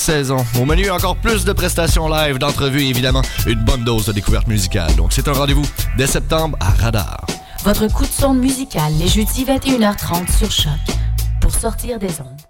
saison. Au menu, encore plus de prestations live, d'entrevues évidemment une bonne dose de découverte musicale. Donc c'est un rendez-vous dès septembre à Radar. Votre coup de sonde musical les jeudis 21h30 sur Choc pour sortir des ondes.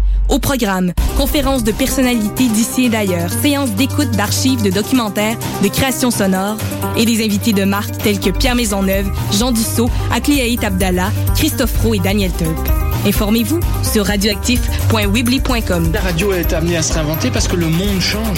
Au programme, conférences de personnalités d'ici et d'ailleurs, séances d'écoute d'archives, de documentaires, de créations sonores et des invités de marque tels que Pierre Maisonneuve, Jean Dussault, Akliaït Abdallah, Christophe Roux et Daniel Turp. Informez-vous sur radioactif.weebly.com. La radio est amenée à se réinventer parce que le monde change.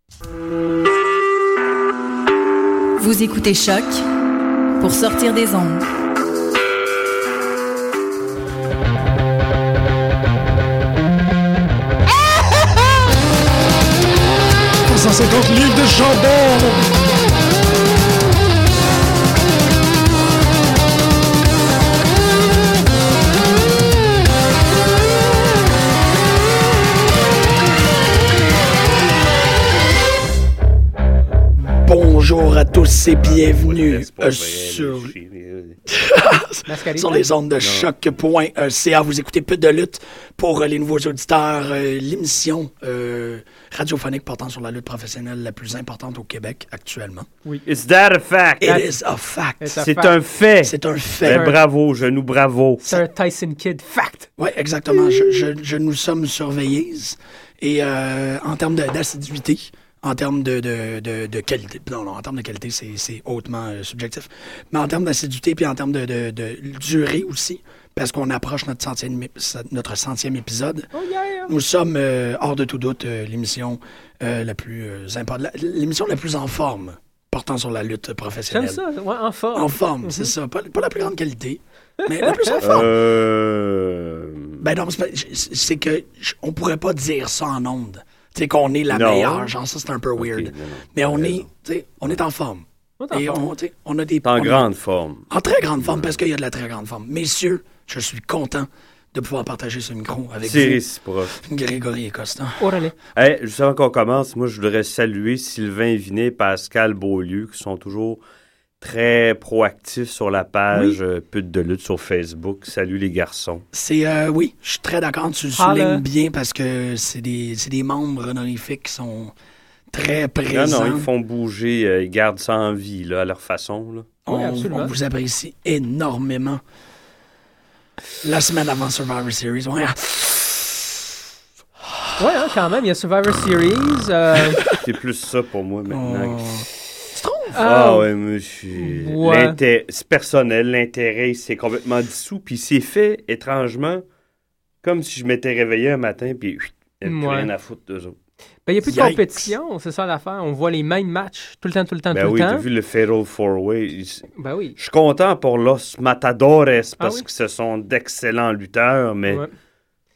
Vous écoutez Choc pour sortir des ondes. Pour 150 livres de jambon tous et bienvenue euh, sur... sur les ondes de choc.ca. Vous écoutez peu de lutte pour euh, les nouveaux auditeurs. euh, L'émission euh, radiophonique portant sur la lutte professionnelle la plus importante au Québec actuellement. Oui. Is that a fact? It is a fact. It's a C'est fact. un fait. C'est un fait. Ben, bravo, genou, bravo. C'est un Tyson Kid fact. Oui, exactement. Je, je- je nous sommes surveillés. Et euh, en termes de- d'assiduité, en termes de, de, de, de qualité, non, non, en termes de qualité, c'est c'est hautement euh, subjectif, mais en termes d'assiduité, puis en termes de, de, de durée aussi, parce qu'on approche notre centième, notre centième épisode, Oh yeah, yeah. nous sommes, euh, hors de tout doute, euh, l'émission euh, la plus euh, importante, l'émission la plus en forme portant sur la lutte J'aime professionnelle. ça. Ouais, en forme. En forme, c'est Mhm. ça. Pas, pas la plus grande qualité, mais la plus en forme. Euh... Ben non, c'est que on pourrait pas dire ça en ondes. Tu sais qu'on est la Non. meilleure, genre ça c'est un peu weird. non, Mais on est, raison. tu sais, on est en forme. On est en Et forme. on, tu sais, on a des T'es en on a- grande forme. en très grande forme parce qu'il y a de la très grande forme. Messieurs, je suis content de pouvoir partager ce micro avec C'est vous, réciproque. Grégory et Costa. Orale. Hey, juste avant qu'on commence, moi, je voudrais saluer Sylvain Vinet et Pascal Beaulieu, qui sont toujours très proactifs sur la page euh, Pute de lutte sur Facebook. Salut les garçons. C'est euh, oui, je suis très d'accord. Tu le Holla. soulignes bien parce que c'est des, c'est des membres honorifiques qui sont très Non, présents. non, ils font bouger, euh, ils gardent ça en vie, là, à leur façon. Là. On, Oui, absolument. on vous apprécie énormément. La semaine avant Survivor Series, ouais. Ouais, hein, quand même. Il y a Survivor Series. euh, C'est plus ça pour moi maintenant. Oh. Ah suis- Ouais. l'inté- c'est personnel, l'intérêt c'est complètement dissous, puis c'est fait étrangement comme si je m'étais réveillé un matin, puis il n'y a rien à foutre d'eux autres. ben, il n'y a plus de Yikes. compétition. C'est ça l'affaire. On voit les mêmes matchs tout le temps, tout le temps, Ben tout oui, le t'as temps. vu le Fatal Four Way. Ben oui. Je suis content pour Los Matadores parce Ah oui? que ce sont d'excellents lutteurs, mais Ouais.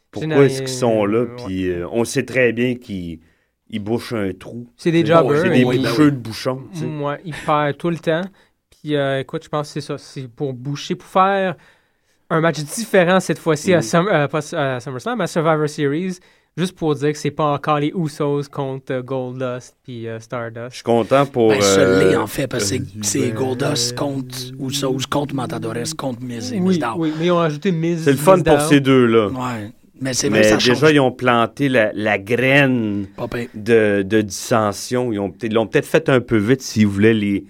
pourquoi est-ce qu'ils sont là? Puis euh, on sait très bien qu'ils ils bouchent un trou. C'est des jobbers. C'est des Oui, ben boucheux oui. de bouchons. tu sais. Ouais, ils perdent tout le temps. Puis euh, écoute, je pense que c'est ça. C'est pour boucher, pour faire un match différent cette fois-ci à, Mhm. Sum- euh, pas à SummerSlam, à Survivor Series. Juste pour dire que c'est pas encore les Usos contre euh, Goldust puis euh, Stardust. Je suis content pour. Ben, euh, en fait, parce que c'est- c'est Goldust contre Usos, contre Matadores, contre Miz et Oui, Mizdow. oui, mais ils ont ajouté Miz. C'est le fun pour ces deux-là. Ouais. Mais c'est vrai que Mais ça déjà, change. ils ont planté la, la graine de, de dissension. Ils ont peut-être- ils l'ont peut-être fait un peu vite s'ils voulaient les,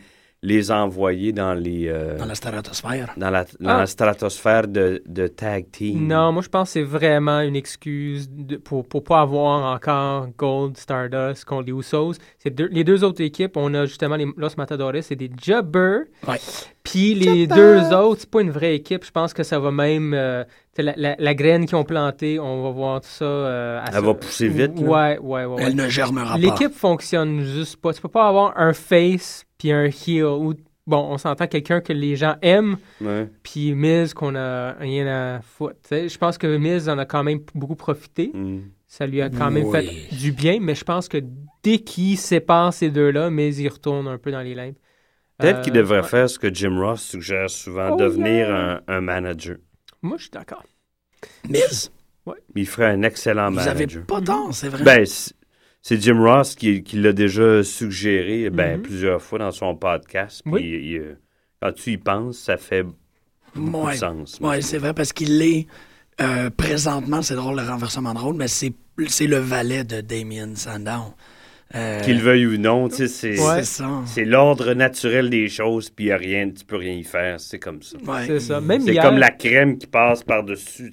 les envoyer dans les euh, Dans la stratosphère. dans la, dans Ah. la stratosphère de, de tag team. Non, moi je pense que c'est vraiment une excuse de- pour pour pas avoir encore Gold Stardust contre les Usos. C'est deux- les deux autres équipes, on a justement les Los Matadores, c'est des jobbers. Ouais. Puis les deux autres, c'est pas une vraie équipe. Je pense que ça va même euh, la, la- la graine qu'ils ont plantée, on va voir tout ça. euh, à Elle ça. va pousser vite, là. Ouais, ouais, ouais. ouais. Elle ne germera pas. L'équipe fonctionne juste pas. Tu peux pas avoir un face puis un heel. Ou, bon, on s'entend quelqu'un que les gens aiment, Ouais. puis Miz qu'on a rien à foutre. Je pense que Miz en a quand même beaucoup profité. Mm. Ça lui a quand même Oui. fait du bien, mais je pense que dès qu'il sépare ces deux-là, Miz y retourne un peu dans les limbes. Peut-être Euh, qu'il devrait ouais. faire ce que Jim Ross suggère souvent, Oh, devenir yeah. un, un manager. Moi, je suis d'accord. Miz, Il ferait un excellent vous avez manager. pas tort, c'est vrai. Ben, c'est Jim Ross qui, qui l'a déjà suggéré ben, Mhm. plusieurs fois dans son podcast. Oui. il- il, quand tu y penses, ça fait beaucoup Ouais. de sens. Oui, c'est vrai, parce qu'il est euh, présentement, c'est drôle le renversement de rôle, mais c'est c'est le valet de Damien Sandow. Euh, Qu'il veuille ou non, c'est Ouais. L'ordre naturel des choses, puis rien, tu peux rien y faire, c'est comme ça. Ouais. C'est ça. Même C'est hier- comme la crème qui passe par-dessus,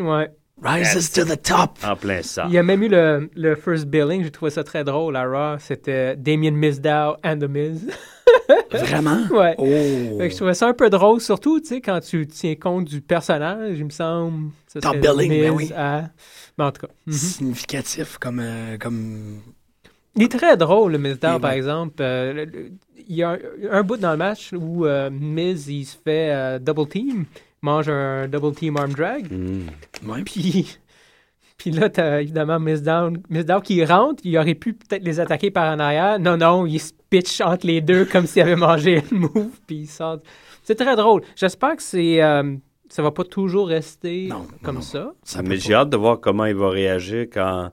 Ouais. Rises to the top. en plein ça. Il y a même eu le, le first billing, j'ai trouvé ça très drôle à Raw. C'était Damien Mizdow and The Miz. Vraiment? ouais. Oh. Fait que je trouvais ça un peu drôle, surtout, tu sais, quand tu tiens compte du personnage, il me semble. ça Top billing, ben oui. à- Mais en tout cas. mhm. Significatif comme, euh, comme. Il est très drôle, le Mizdow, Et par ouais. exemple. Euh, le- le- il y a un, un bout dans le match où euh, Miz, il se fait euh, double team, mange un double team arm drag. Mm. Ouais. Puis, puis là, t'as évidemment Miss Down, Miss Down qui rentre. Il aurait pu peut-être les attaquer par en arrière. Non, non, il se pitch entre les deux comme s'il avait mangé une move. Puis il sort. C'est très drôle. J'espère que c'est, euh, ça va pas toujours rester Non, comme non. ça. Ça Mais j'ai hâte de voir comment il va réagir quand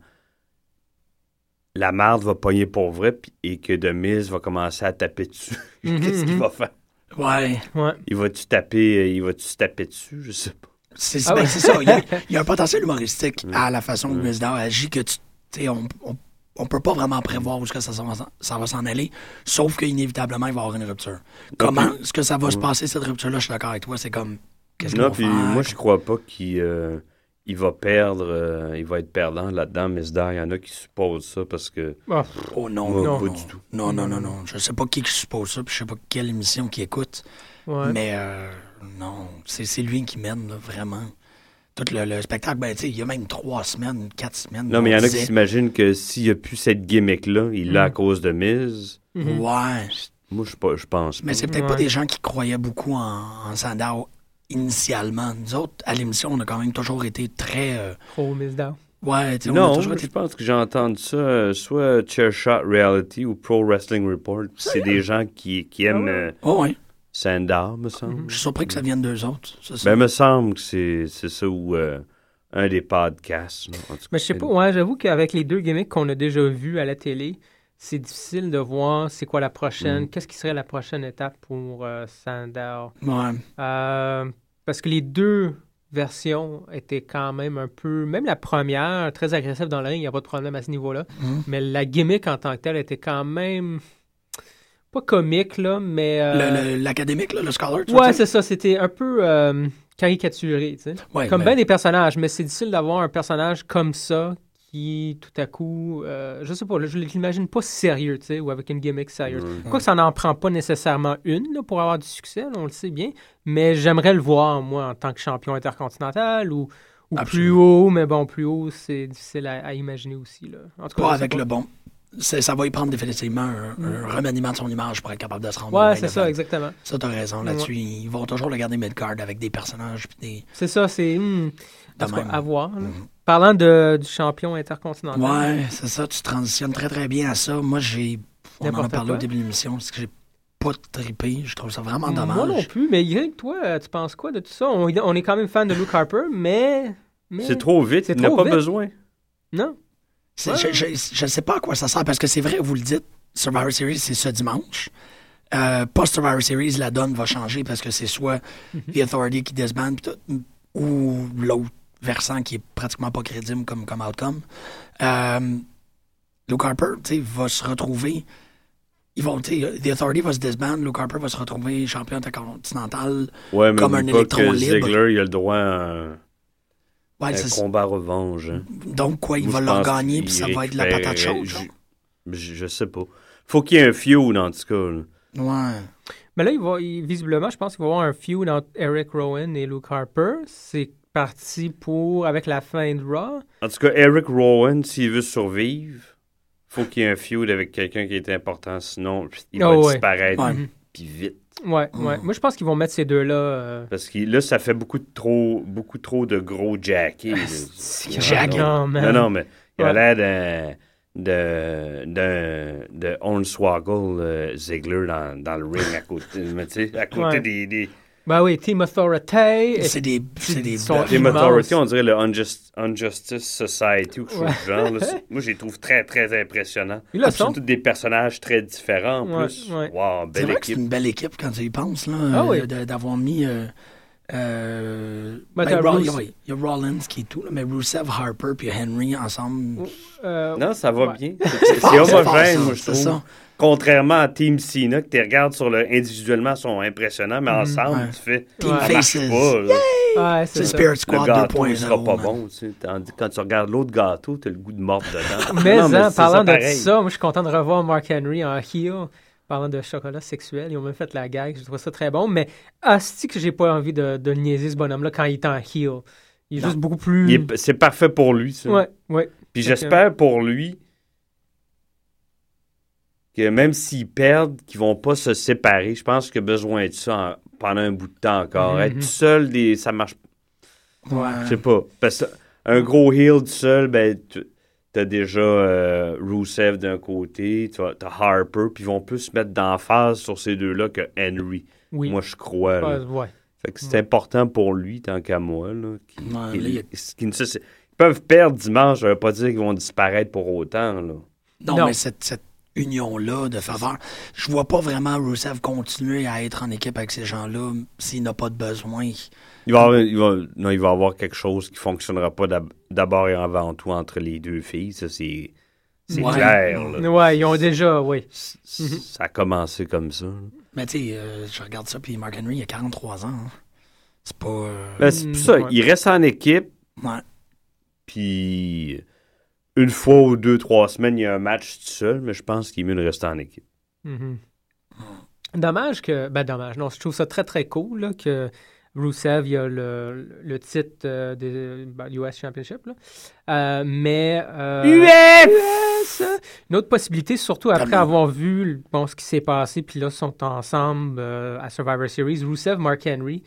la marde va pogner pour vrai et que Demise va commencer à taper dessus. Qu'est-ce qu'il mhm. va faire? Ouais. Ouais. Il va-tu taper, euh, il va-tu se taper dessus? Je sais pas. C'est Ah ben, ouais. ça. Il y, a, il y a un potentiel humoristique à la façon dont Miss Dow agit que tu tu sais, on, on, on peut pas vraiment prévoir où que ça, va s'en- ça va s'en aller, sauf qu'inévitablement, il va y avoir une rupture. Comment est-ce que ça va se passer, cette rupture-là? Je suis d'accord avec toi. C'est comme. Qu'est-ce qu'on Non, va puis faire? moi, je crois pas qu'il euh, il va perdre, euh, il va être perdant là-dedans, mais il y en a qui supposent ça parce que. Ah, Oh non, non, pas non. du tout. Non, non, non, non. Je sais pas qui qui suppose ça, puis je sais pas quelle émission qui écoute. ouais. Mais euh, non, c'est c'est lui qui mène, là, vraiment. Tout le, le spectacle, ben, tu sais, il y a même trois semaines, quatre semaines. Non, mais il y en a qui s'imaginent que s'il n'y a plus cette gimmick-là, il l'a à Mm. cause de Miz. Mhm. Ouais. Moi, je, pas- je pense Mais c'est peut-être Ouais. pas des gens qui croyaient beaucoup en, en Sandow initialement. Nous autres, à l'émission, on a quand même toujours été très. euh, Trop Miss Dow. ouais, tu sais, on a Non, je pense que j'ai entendu ça, euh, soit Chair Shot Reality ou Pro Wrestling Report. C'est des gens qui, qui aiment ouais. euh, Oh, ouais. Sandar, me semble. Je suis surpris que ça vienne d'eux autres. c'est ça. Ben, me semble que c'est c'est ça ou euh, un des podcasts. là. En tout cas, Mais je sais pas, ouais, j'avoue qu'avec les deux gimmicks qu'on a déjà vus à la télé, c'est difficile de voir c'est quoi la prochaine, Mhm. qu'est-ce qui serait la prochaine étape pour euh, Sandow. Ouais. Euh, parce que les deux versions étaient quand même un peu, même la première, très agressive dans le ring, il n'y a pas de problème à ce niveau-là. Mhm. Mais la gimmick en tant que telle était quand même pas comique, là, mais. euh, Le- le- L'académique, là, le scholar, tu Ouais, c'est ça. C'était un peu euh, caricaturé, tu sais. Ouais, comme bien des personnages, mais c'est difficile d'avoir un personnage comme ça qui, tout à coup, euh, je sais pas, là, je l'imagine pas sérieux, tu sais, ou avec une gimmick sérieuse. Ouais. Quoi que ça n'en prend pas nécessairement une là, pour avoir du succès, là, on le sait bien, mais j'aimerais le voir, moi, en tant que champion intercontinental ou, ou plus haut, mais bon, plus haut, c'est difficile à, à imaginer aussi. Là. En tout cas, Pas avec pas. le bon. Ça va y prendre définitivement un, un remaniement de son image pour être capable de se rendre. Ouais, c'est ça, exactement. Ça, t'as raison là-dessus. Ils vont toujours le garder mid-card avec des personnages. Des... C'est ça, c'est. hmm, à voir. là. Parlant de, du champion intercontinental. Ouais, c'est ça, tu transitionnes très très bien à ça. Moi, j'ai. On en a parlé quoi. au début de l'émission, parce que j'ai pas trippé. Je trouve ça vraiment dommage. Moi non plus, mais Greg, toi, tu penses quoi de tout ça? On, on est quand même fan de Luke Harper, mais. mais- C'est trop vite, C'est il n'a pas vite. besoin. Non? Je, je, je sais pas à quoi ça sert, parce que c'est vrai, vous le dites, Survivor Series, c'est ce dimanche. Euh, Post-Survivor Series, la donne va changer parce que c'est soit Mhm. The Authority qui disbande ou l'autre versant qui est pratiquement pas crédible comme, comme outcome. Euh, Luke Harper, tu sais, va se retrouver. Ils vont, tu sais, The Authority va se disband, Luke Harper va se retrouver champion intercontinental Ouais, comme un électron que libre. Ziggler, il a le droit à un, Ouais, un c'est- combat revanche. hein. Donc, quoi, il Moi, va leur gagner, puis ça va être de la patate chaude. Je, je- je sais pas. Faut qu'il y ait un feud, en tout cas. là. Ouais. Mais là, il va, il- visiblement, je pense qu'il va y avoir un feud entre Eric Rowan et Luke Harper. C'est parti pour, avec la fin de Raw. En tout cas, Eric Rowan, s'il veut survivre, faut qu'il y ait un feud avec quelqu'un qui est important. Sinon, il va Oh, ouais. disparaître. Ouais. Puis vite. Ouais, ouais. Moi, je pense qu'ils vont mettre ces deux-là. euh, Parce que là, ça fait beaucoup de trop, beaucoup trop de gros jackés. là. Jack. Non, Non, man. non, mais il a l'air d'un de, de, de Hornswoggle euh, Ziggler dans, dans le ring à côté, à côté Ouais. des, des, Ben oui, Team Authority. C'est des- c'est des sont Team. Authority, on dirait le Unjust- Unjustice Society ou quelque chose du genre. là. C'est- Moi, je les trouve très, très impressionnants. Ils le sont. sont tous des personnages très différents en Ouais, plus. ouais. Wow, C'est belle vrai que c'est équipe. une belle équipe quand tu y penses, là, Ah euh, oui. de- d'avoir mis. euh, euh, Ben, ben, il y a- oui, il y a Rollins qui est tout, là, mais Rusev, Harper puis Henry ensemble. Euh, Non, ça va ouais. bien. C'est c'est c'est homogène, ça, moi, je c'est trouve. ça. Contrairement à Team Cena, que tu regardes sur le individuellement, sont impressionnants, mais Mhm. ensemble, Ouais. tu fais. Team ça marche Faces. pas. Ouais, c'est. Spirit Le Squad gâteau, il 2.0. sera pas man. bon. Tu sais. Tandis que quand tu regardes l'autre gâteau, tu as le goût de mordre dedans. Mais, Non, hein, parlant de ça, moi, je suis content de revoir Mark Henry en heel. Parlant de chocolat sexuel, ils ont même fait la gag. Je trouve ça très bon. Mais asti que j'ai pas envie de, de niaiser ce bonhomme-là quand il est en heel. Il est juste beaucoup plus. Il est- C'est parfait pour lui, ça. Ouais, ouais. Puis j'espère pour lui que même s'ils perdent, qu'ils vont pas se séparer. Je pense qu'il a besoin de ça en- pendant un bout de temps encore. Mhm. Être tout seul, des, ça marche Ouais. Je sais pas. Parce que un gros heel tout seul, ben, tu as déjà euh, Rusev d'un côté, tu as, Harper, puis ils vont plus se mettre d'emphase sur ces deux-là que Henry. Oui. Moi, je crois. là. Ouais, ouais. Fait que c'est important pour lui, tant qu'à moi. Là, là, il y ne se- Ils peuvent perdre dimanche, ça veut pas dire qu'ils vont disparaître pour autant. Là. Non, Non. mais cette, cette union-là de faveur, je vois pas vraiment Rusev continuer à être en équipe avec ces gens-là s'il n'a pas de besoin. Il va, avoir, il, va, non, il va avoir quelque chose qui fonctionnera pas d'ab- d'abord et avant tout entre les deux filles. Ça, c'est c'est Ouais. clair. là. Ouais, ils ont déjà, oui. Ça a commencé comme ça. Mais tu sais, euh, je regarde ça, puis Mark Henry, il a 43 ans. hein. C'est pas. euh, Ben, c'est pour Mm, ça, ouais. il reste en équipe, ouais. puis une fois ou deux, trois semaines, il y a un match tout seul, mais je pense qu'il est mieux de rester en équipe. Mhm. Dommage que. Ben, dommage. Non, je trouve ça très, très cool là, que Rusev, il a le, le titre euh, des ben, US Championship. Là. Euh, mais. euh, US! Une autre possibilité, surtout après Tellement. avoir vu bon, ce qui s'est passé, puis là, ils sont ensemble euh, à Survivor Series. Rusev, Mark Henry,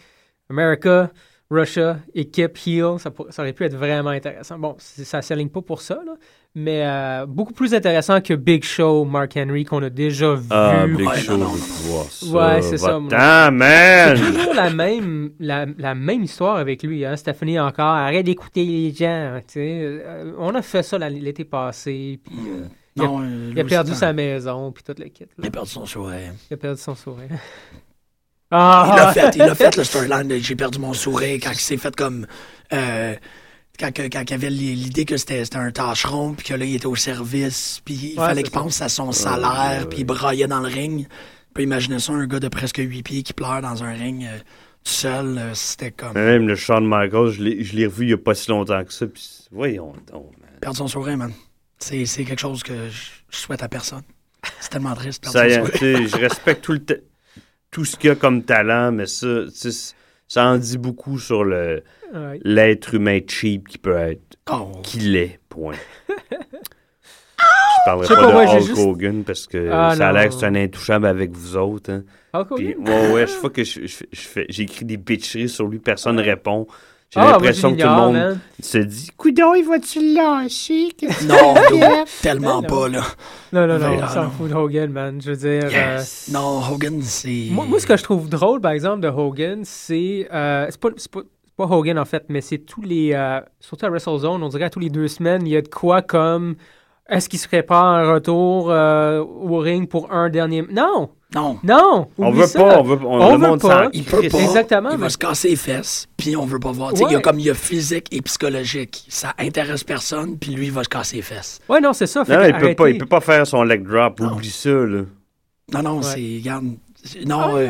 America, Russia, équipe, heel, ça, pour- ça aurait pu être vraiment intéressant. Bon, ça ne s'aligne pas pour ça, là, mais euh, beaucoup plus intéressant que Big Show, Mark Henry, qu'on a déjà vu. Ah, Big Ouais, Show, non, ça. Ouais, c'est ça, man! C'est toujours la même, la, la même histoire avec lui. Hein? Stephanie encore, arrête d'écouter les gens. tu sais. Euh, on a fait ça l'été passé. Puis, euh, il a- Non, il a perdu sa maison, puis toute la kit. Il a perdu son sourire. Il a perdu son sourire. Il Ah! l'a fait, il a fait le storyline de J'ai perdu mon sourire quand il s'est fait comme. euh, quand, quand il avait l'idée que c'était c'était un tâcheron, puis que là, il était au service, puis il Ouais, fallait qu'il pense à son salaire, puis il braillait dans le ring. Puis imaginer ça, un gars de presque 8 pieds qui pleure dans un ring euh, tout seul, euh, c'était comme. Mais Même le Shawn Michaels, je l'ai je l'ai revu il n'y a pas si longtemps que ça, puis voyons donc, man. Perdre son sourire, man. C'est c'est quelque chose que je, souhaite à personne. C'est tellement triste, perdre Ça, y son est, sourire. tu sais, je respecte tout, le ta- tout ce qu'il y a comme talent, mais ça, ça en dit beaucoup sur le Ouais. l'être humain cheap qui peut être, Oh. qu'il est, point. Je parlerai pas, pas, de Hulk juste- Hogan parce que Ah, ça a l'air que c'est un intouchable avec vous autres. hein. Hulk Puis, ouais, ouais, chaque fois que je, je- je fais- j'écris des bitcheries sur lui, personne ne répond. J'ai Ah, l'impression que tout le monde man. se dit Coudon, il va-tu lâcher? Non, dude, tellement Non. pas, là. Non, non, non, on s'en non. fout de Hogan, man. Je veux dire. euh. Non, Hogan, c'est. moi, moi, ce que je trouve drôle, par exemple, de Hogan, c'est. euh, c'est pas, Hogan, en fait, mais c'est tous les. euh, surtout à WrestleZone, on dirait à tous les deux semaines, il y a de quoi comme. Est-ce qu'il se prépare un retour euh, au ring pour un dernier. Non! Non. Non! On veut ça. pas, on veut- on- le veut monde pas. Il peut pas. Exactement. Il mais- va se casser les fesses, puis on veut pas voir. Tu sais, Il y a comme il y a physique et psychologique. Ça intéresse personne, puis lui, il va se casser les fesses. Ouais, non, c'est ça. fait Non, il peut, pas, il peut pas faire son leg drop. Oublie ça, là. Non, non, Ouais. c'est. Regarde. Non, euh,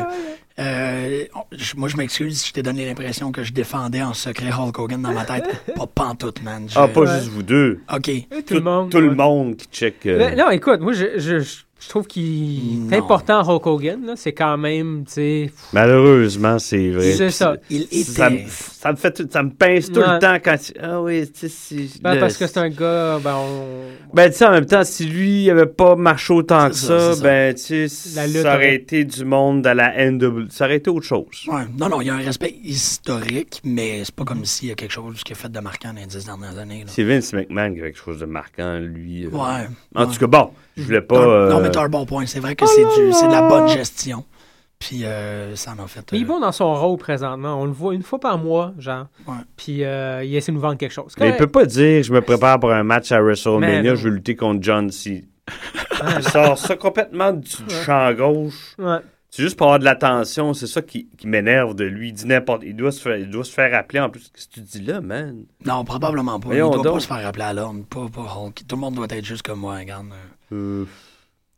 euh, je- moi, je m'excuse si je t'ai donné l'impression que je défendais en secret Hulk Hogan dans ma tête. pas pantoute, man. Je- Ah, pas Ouais. juste vous deux. OK. Tout le monde. Tout le monde qui check. euh, Mais non, écoute, moi, je, je, je trouve qu'il est important, Hulk Hogan. là. C'est quand même, tu sais. Malheureusement, c'est vrai. C'est ça. Il était. Ça me, ça me fait tout- ça me pince tout Ouais. le temps quand tu- ah oui tu sais si Ben, le- parce que c'est un gars, ben, on... ben tu sais en même temps si lui il avait pas marché autant que C'est ça, ça, c'est ça. ben tu sais La ça aurait aurait- été du monde à la NW ça aurait été autre chose Ouais. Non, non, il y a un respect historique, mais c'est pas comme s'il y a quelque chose qui a fait de marquant dans les dix dernières années. là. c'est Vince McMahon qui a quelque chose de marquant lui euh. Ouais. en ouais. tout cas bon je voulais pas Non, euh, non, mais t'as un bon point. C'est vrai que c'est du- c'est de la bonne gestion. Puis euh, ça en a fait. Mais il est euh, bon dans son rôle présentement. On le voit une fois par mois, genre. Ouais. Puis euh, il essaie de nous vendre quelque chose. mais il peut pas dire je me prépare pour un match à Mais WrestleMania je veux lutter contre John C il sort ça complètement du, du champ gauche Ouais. C'est juste pour avoir de l'attention, c'est ça qui, qui m'énerve de lui. Il dit n'importe. Il doit se faire, il doit se faire appeler en plus. Qu'est-ce que tu dis là, man? Non, probablement pas. Voyons il doit donc. pas se faire appeler à l'homme. Pas, pas Hulk. Tout le monde doit être juste comme moi, regarde. Euh,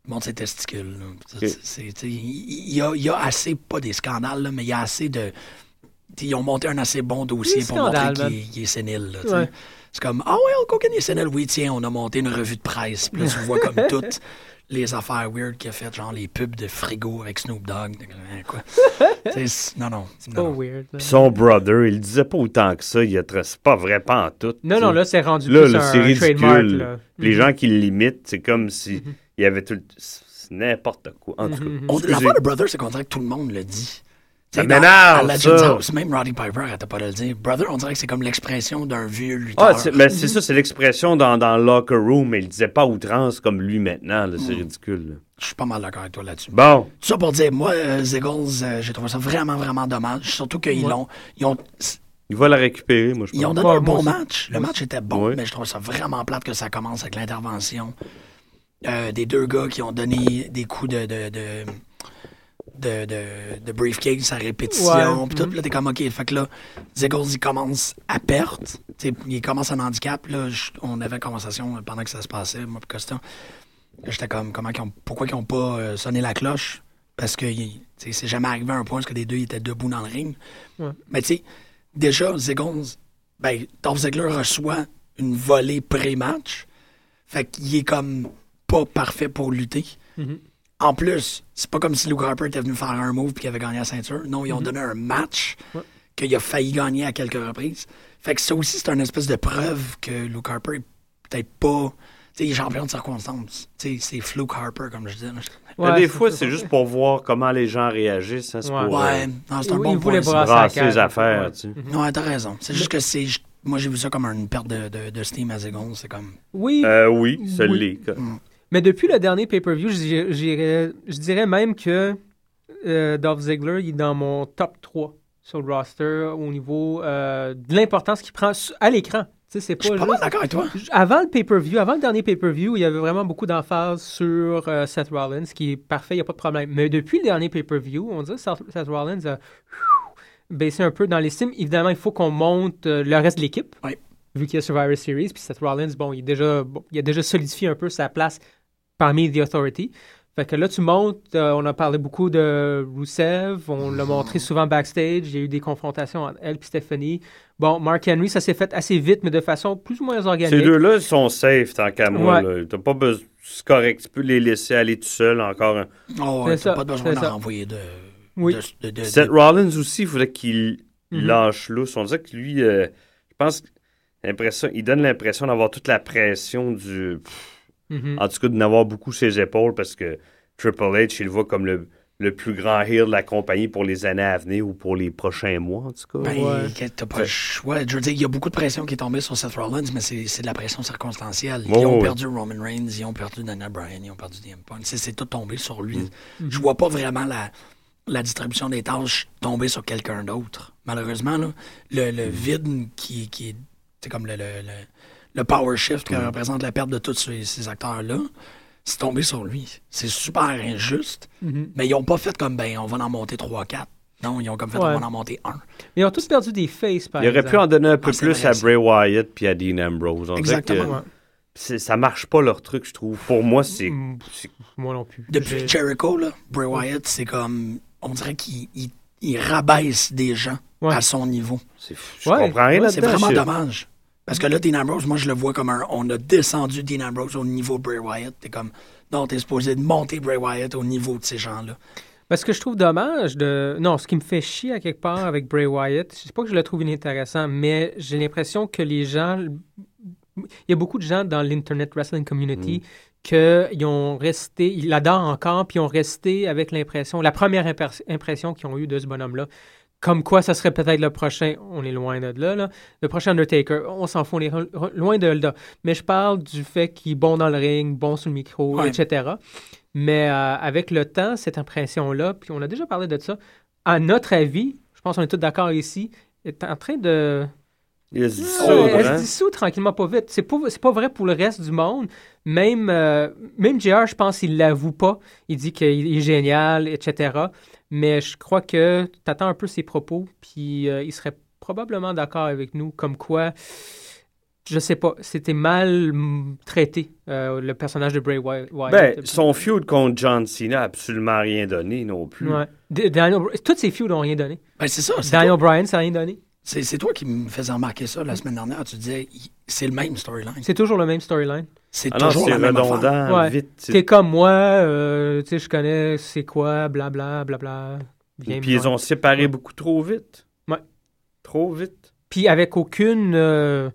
monde, ses testicules. Il y a, il y a assez, pas des scandales, là, mais il y a assez de. Ils ont monté un assez bon dossier pour montrer qu'il est, sénile. là. Ouais. C'est comme Ah ouais, Hulk Hogan il est sénile. Oui, tiens, on a monté une revue de presse. Puis là, tu vois comme toutes les affaires weird qu'il a faites, genre les pubs de frigo avec Snoop Dogg. Hein, quoi? Non, non. C'est non, pas non. weird. Puis son brother, il disait pas autant que ça. Il a tra- c'est pas vrai, pas en tout. Non, non, là, c'est rendu Là, plus là, un c'est ridicule. trademark. Là. Les Mhm. gens qui l'imitent, c'est comme si il y avait tout. le- C'est n'importe quoi. En tout cas. Mhm. On- Excusez. L'affaire de Brother, c'est qu'on dirait que tout le monde le dit. Ça sais, dans- m'énerve, ça. Même Roddy Piper arrêtait pas de le dire. Brother, on dirait que c'est comme l'expression d'un vieux lutteur. Ah, c'est- mais c'est ça, c'est l'expression dans, dans locker room, mais il disait pas outrance comme lui maintenant. C'est ridicule. là. Je suis pas mal d'accord avec toi là-dessus. Bon, Tout ça pour dire, moi, euh, Ziggles, euh, j'ai trouvé ça vraiment, vraiment dommage. Surtout qu'ils Ouais. l'ont. Ils ont, il va la récupérer, moi, je ils ont pense. donné un bon match. Le match était bon, Oui. mais je trouve ça vraiment plate que ça commence avec l'intervention euh, des deux gars qui ont donné des coups de. de, de de, de, de briefcase à répétition, Ouais. puis tout, là, t'es comme, OK, fait que là, Ziggles, il commence à perte, Tu sais, il commence en handicap, là, je- on avait une conversation pendant que ça se passait, moi, puis Costa, j'étais comme, comment qu'ils ont, pourquoi ils ont pas euh, sonné la cloche, parce que, c'est jamais arrivé à un point où que les deux étaient debout dans le ring, Ouais. mais tu sais, déjà, Ziggles, ben, Dolph Ziggler reçoit une volée pré-match. Fait qu'il est comme pas parfait pour lutter. Mhm. En plus, c'est pas comme si Luke Harper était venu faire un move puis qu'il avait gagné la ceinture. Non, ils ont donné un match Ouais. qu'il a failli gagner à quelques reprises. Fait que ça aussi, c'est une espèce de preuve que Luke Harper est peut-être pas. Tu sais, il est champion de circonstances. Tu sais, c'est Fluke Harper, comme je. Mais Ouais, des c'est fois, c'est juste pour voir comment les gens réagissent. hein, c'est Ouais. pour Ouais, euh, non, c'est un bon il voulait point. brasser les affaires. Ouais. tu sais. Ouais, t'as raison. C'est juste que c'est. Moi, j'ai vu ça comme une perte de, de, de steam à Ziggles. C'est comme. Oui, Euh, oui, ça Oui. l'est. Mais depuis le dernier pay-per-view, je dirais- même que euh, Dolph Ziggler il est dans mon top 3 sur le roster au niveau euh, de l'importance qu'il prend à l'écran. C'est Je pas d'accord avec toi. Avant le pay-per-view, avant le dernier pay-per-view, il y avait vraiment beaucoup d'emphase sur euh, Seth Rollins, ce qui est parfait, il n'y a pas de problème. Mais depuis le dernier pay-per-view, on dirait que Seth Seth Rollins a baissé un peu dans l'estime. Évidemment, il faut qu'on monte le reste de l'équipe, Oui. Vu qu'il y a Survivor Series. Puis Seth Rollins, bon, il, est déjà, bon, il a déjà solidifié un peu sa place parmi The Authority. Fait que là, tu montes, euh, on a parlé beaucoup de Rusev, on l'a montré souvent backstage, il y a eu des confrontations entre elle et Stephanie. Bon, Mark Henry, ça s'est fait assez vite, mais de façon plus ou moins organique. Ces deux-là ils sont safe tant qu'à moi. Ouais. T'as pas besoin. C'est correct. Tu peux les laisser aller tout seul encore. un- Oh, ouais, C'est t'as pas besoin d'en renvoyer de. Oui. de- de- de- Seth Rollins aussi, il faudrait qu'il il Mhm. lâche lousse. On dirait que lui, euh, je pense, que l'impression, il donne l'impression d'avoir toute la pression du. pff, Mhm. En tout cas, de n'avoir beaucoup ses épaules parce que Triple H, il le voit comme le, le plus grand heel de la compagnie pour les années à venir ou pour les prochains mois, en tout cas. Ben, Ouais. t'as pas le choix. Je veux dire, il y a beaucoup de pression qui est tombée sur Seth Rollins, mais c'est c'est de la pression circonstancielle. Ils ont ouais. perdu Roman Reigns, ils ont perdu Daniel Bryan, ils ont perdu CM Punk. C'est c'est tout tombé sur lui. Mm. Je vois pas vraiment la, la distribution des tâches tomber sur quelqu'un d'autre. Malheureusement, là, le, Mm. le vide qui, qui est c'est comme le, le, le, le power shift que représente la perte de tous ces, ces acteurs-là, c'est tombé sur lui. C'est super injuste, Mhm. mais ils ont pas fait comme, ben, on va en monter 3-4. Non, ils ont comme fait, Ouais. on va en monter un. Mais ils ont tous perdu des faces, par Il aurait pu en donner un peu Ah, c'est plus vrai, à. Bray Wyatt puis à Dean Ambrose. On Exactement. que ça marche pas leur truc, je trouve. Pour moi, c'est Mm, Moi non plus. Depuis Jericho, là, Bray Wyatt, c'est comme. On dirait qu'il il, il rabaisse des gens Ouais. à son niveau. c'est fou. Je Ouais, comprends rien ouais, C'est vraiment je- dommage. Parce que là, Dean Ambrose, moi, je le vois comme un. On a descendu Dean Ambrose au niveau de Bray Wyatt. T'es comme. Non, t'es supposé de monter Bray Wyatt au niveau de ces gens-là. Parce que je trouve dommage de. Non, ce qui me fait chier à quelque part avec Bray Wyatt, je sais pas que je le trouve inintéressant, mais j'ai l'impression que les gens. Il y a beaucoup de gens dans l'Internet Wrestling Community qu'ils ont resté, ils l'adorent encore, puis ils ont resté avec l'impression, la première impression qu'ils ont eue de ce bonhomme-là. Comme quoi, ça serait peut-être le prochain, on est loin de là, là. le prochain Undertaker, on s'en fout, on est loin de là. Mais je parle du fait qu'il est bon dans le ring, bon sur le micro, Ouais. etc. Mais euh, avec le temps, cette impression-là, puis on a déjà parlé de ça, à notre avis, je pense qu'on est tous d'accord ici, est en train de. Il se Ouais, dissoudre, elle hein? se dissout tranquillement pas vite. C'est pas, pas vrai pour le reste du monde. Même, euh, même JR, je pense, il l'avoue pas. Il dit qu'il est génial, etc. Mais je crois que tu attends un peu ses propos, puis euh, il serait probablement d'accord avec nous, comme quoi, je sais pas, c'était mal mm, traité, euh, le personnage de Bray Wy- Wyatt. Ben, son feud contre John Cena n'a absolument rien donné non plus. Ouais. Daniel, toutes ces feuds n'ont rien donné. Ben, c'est ça. Daniel Bryan, ça n'a rien donné. C'est c'est toi qui me faisais remarquer ça la semaine dernière. Tu disais, c'est le même storyline. C'est toujours le même storyline. C'est Ah non, toujours c'est la même affaire. redondant, Ouais. vite. c'est- T'es comme moi, euh, tu sais, je connais c'est quoi, blabla, blabla. Viens Puis me ils ont séparé beaucoup trop vite. Ouais. Trop vite. Puis avec aucune, euh,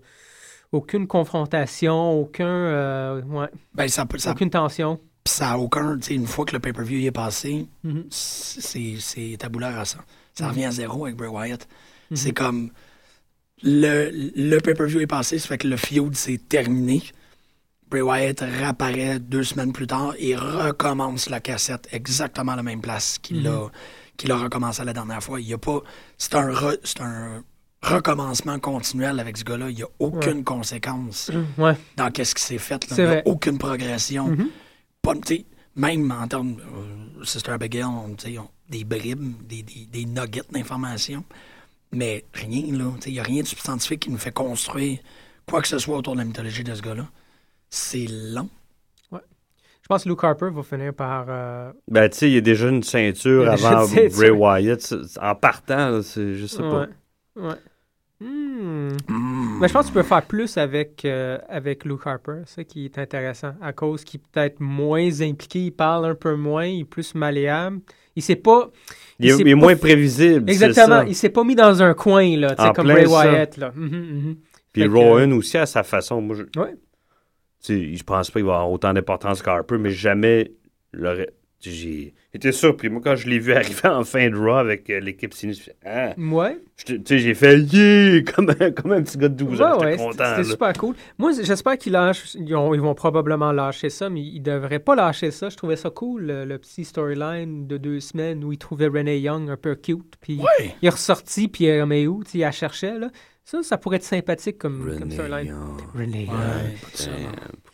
aucune confrontation, aucun, euh, ouais, Ben, ça, aucune tension. Pis ça a aucun. tu sais, Une fois que le pay-per-view y est passé, Mhm. c'est c'est taboulaire à ça. Ça Mhm. revient à zéro avec Bray Wyatt. Mhm. C'est comme. Le, le pay-per-view est passé, ça fait que le feud c'est terminé. Bray Wyatt réapparaît deux semaines plus tard et recommence la cassette exactement à la même place qu'il Mhm. a, a recommencé la dernière fois. Il y a pas. C'est un, re- c'est un recommencement continuel avec ce gars-là. Il n'y a aucune conséquence Ouais. dans qu'est-ce qui s'est fait. là. Il n'y a aucune progression. Mhm. Pas, même en termes. euh, Sister Abigail, on, on- des bribes, des, des, des nuggets d'informations. Mais rien, là. Il n'y a rien de substantifique qui nous fait construire quoi que ce soit autour de la mythologie de ce gars-là. C'est long. Je pense que Luke Harper va finir par. euh, Ben, tu sais, il y a déjà une ceinture avant une ceinture. Bray Wyatt. En partant, là, c'est, je sais pas. ouais. Ouais. Hmm. Mais je pense que tu peux faire plus avec, euh, avec Luke Harper, c'est ça qui est intéressant, à cause qu'il est peut-être moins impliqué, il parle un peu moins, il est plus malléable. Il s'est pas. Il est, il moins prévisible. Exactement, il s'est pas mis dans un coin, là, En comme ça. Wyatt. Là. Mhm, mhm. Puis Rowan aussi, à sa façon. Moi, je, Ouais. je pense pas qu'il va avoir autant d'importance qu'Harper, mais jamais l'aurait. J'ai été surpris. Moi, quand je l'ai vu arriver en fin de Raw avec euh, l'équipe Sinus, ah, Ouais. J'ai fait yeah! Comme un, comme un petit gars de 12 ans. Ouais, ouais, c'était super cool. Moi, j'espère qu'ils lâchent. Ils, ont- ils vont probablement lâcher ça, mais ils devraient pas lâcher ça. Je trouvais ça cool, le, le petit storyline de deux semaines où ils trouvaient Renee Young un peu cute. Puis Ouais. il est ressorti, puis euh, mais où, il la cherchait. Là. Ça, ça pourrait être sympathique comme, storyline. Young. Renee Young.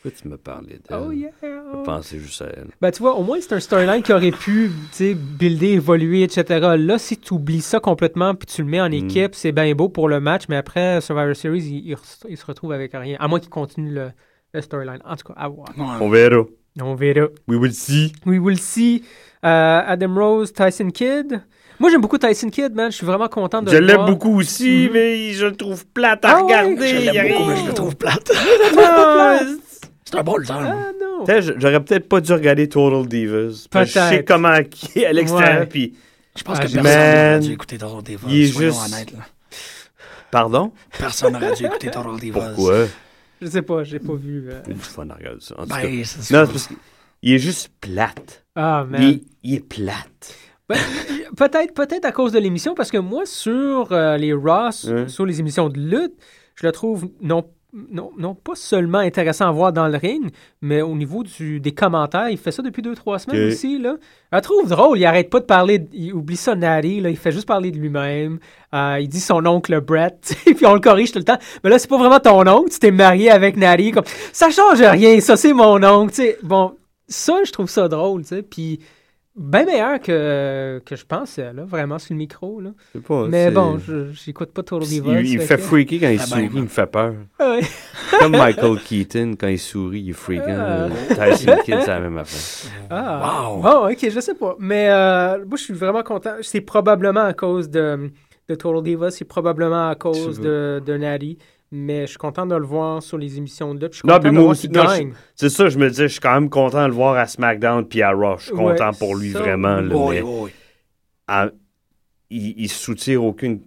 Pourquoi tu me parlais d'elle? Oh yeah! Je pensais juste à elle. Ben, tu vois, au moins, c'est un storyline qui aurait pu, tu sais, builder, évoluer, etc. Là, si tu oublies ça complètement puis tu le mets en équipe, c'est bien beau pour le match, mais après, Survivor Series, il, il re- il se retrouve avec rien. À moins qu'il continue le, le storyline. En tout cas, à voir. On verra. On verra. We will see. We will see. Euh, Adam Rose, Tyson Kidd. Moi, j'aime beaucoup Tyson Kidd, man. Je suis vraiment content de Je le l'aime voir. beaucoup aussi, Mhm. mais je le trouve plate à Ah ouais? regarder. Je Il y a l'aime beaucoup, rien. mais je le trouve plate. Ah, C'est un bon lutteur. ah, non. Peut-être, J'aurais peut-être pas dû regarder Total Divas. que Je sais Peut-être. comment qui est à l'extérieur. Ouais. Puis, Je pense Ah, que j'ai- personne n'aurait dû écouter Total Divas. il est juste- honnêtes, là. pardon? Personne n'aurait dû écouter Total Divas. Pourquoi? Je sais pas, j'ai pas vu. euh. C'est du fun à regarder ça. En tout cas. Ben, c'est Non, sûr. c'est parce qu'il est juste plate. Ah, man. Il, il est plate. Ben, peut-être, peut-être à cause de l'émission, parce que moi, sur euh, les Ross, sur les émissions de lutte, je le trouve non, non, non pas seulement intéressant à voir dans le ring, mais au niveau du, des commentaires. Il fait ça depuis deux, trois semaines aussi. Là. Je trouve drôle. Il arrête pas de parler. de- il oublie ça, Natty. Là. Il fait juste parler de lui-même. Euh, il dit son oncle Brett. puis on le corrige tout le temps. Mais là, c'est pas vraiment ton oncle. Tu t'es marié avec Natty. Comme, ça change rien. Ça, c'est mon oncle. tu sais. Bon, ça, je trouve ça drôle. tu sais. Puis bien meilleur que, que je pensais, là, vraiment, sur le micro. Là. Je sais pas, Mais bon, je- j'écoute pas Total Divas. Il, il fait freaky quand il Ah ben, sourit, il me fait peur. Ouais. Comme Michael Keaton, quand il sourit, il est freakant. Ah. Tyson Kidd, c'est la même affaire. Ah, wow. ok, je sais pas. Mais euh, moi, je suis vraiment content. C'est probablement à cause de, de Total Divas, c'est probablement à cause de, de Natty. Mais je suis content de le voir sur les émissions de lutte. Je suis Non, content puis de moi voir aussi, gagne. c'est ça, je me dis, je suis quand même content de le voir à SmackDown puis à Raw. Je suis Ouais, content pour lui ça, vraiment. là, mais en- il, il soutire aucune,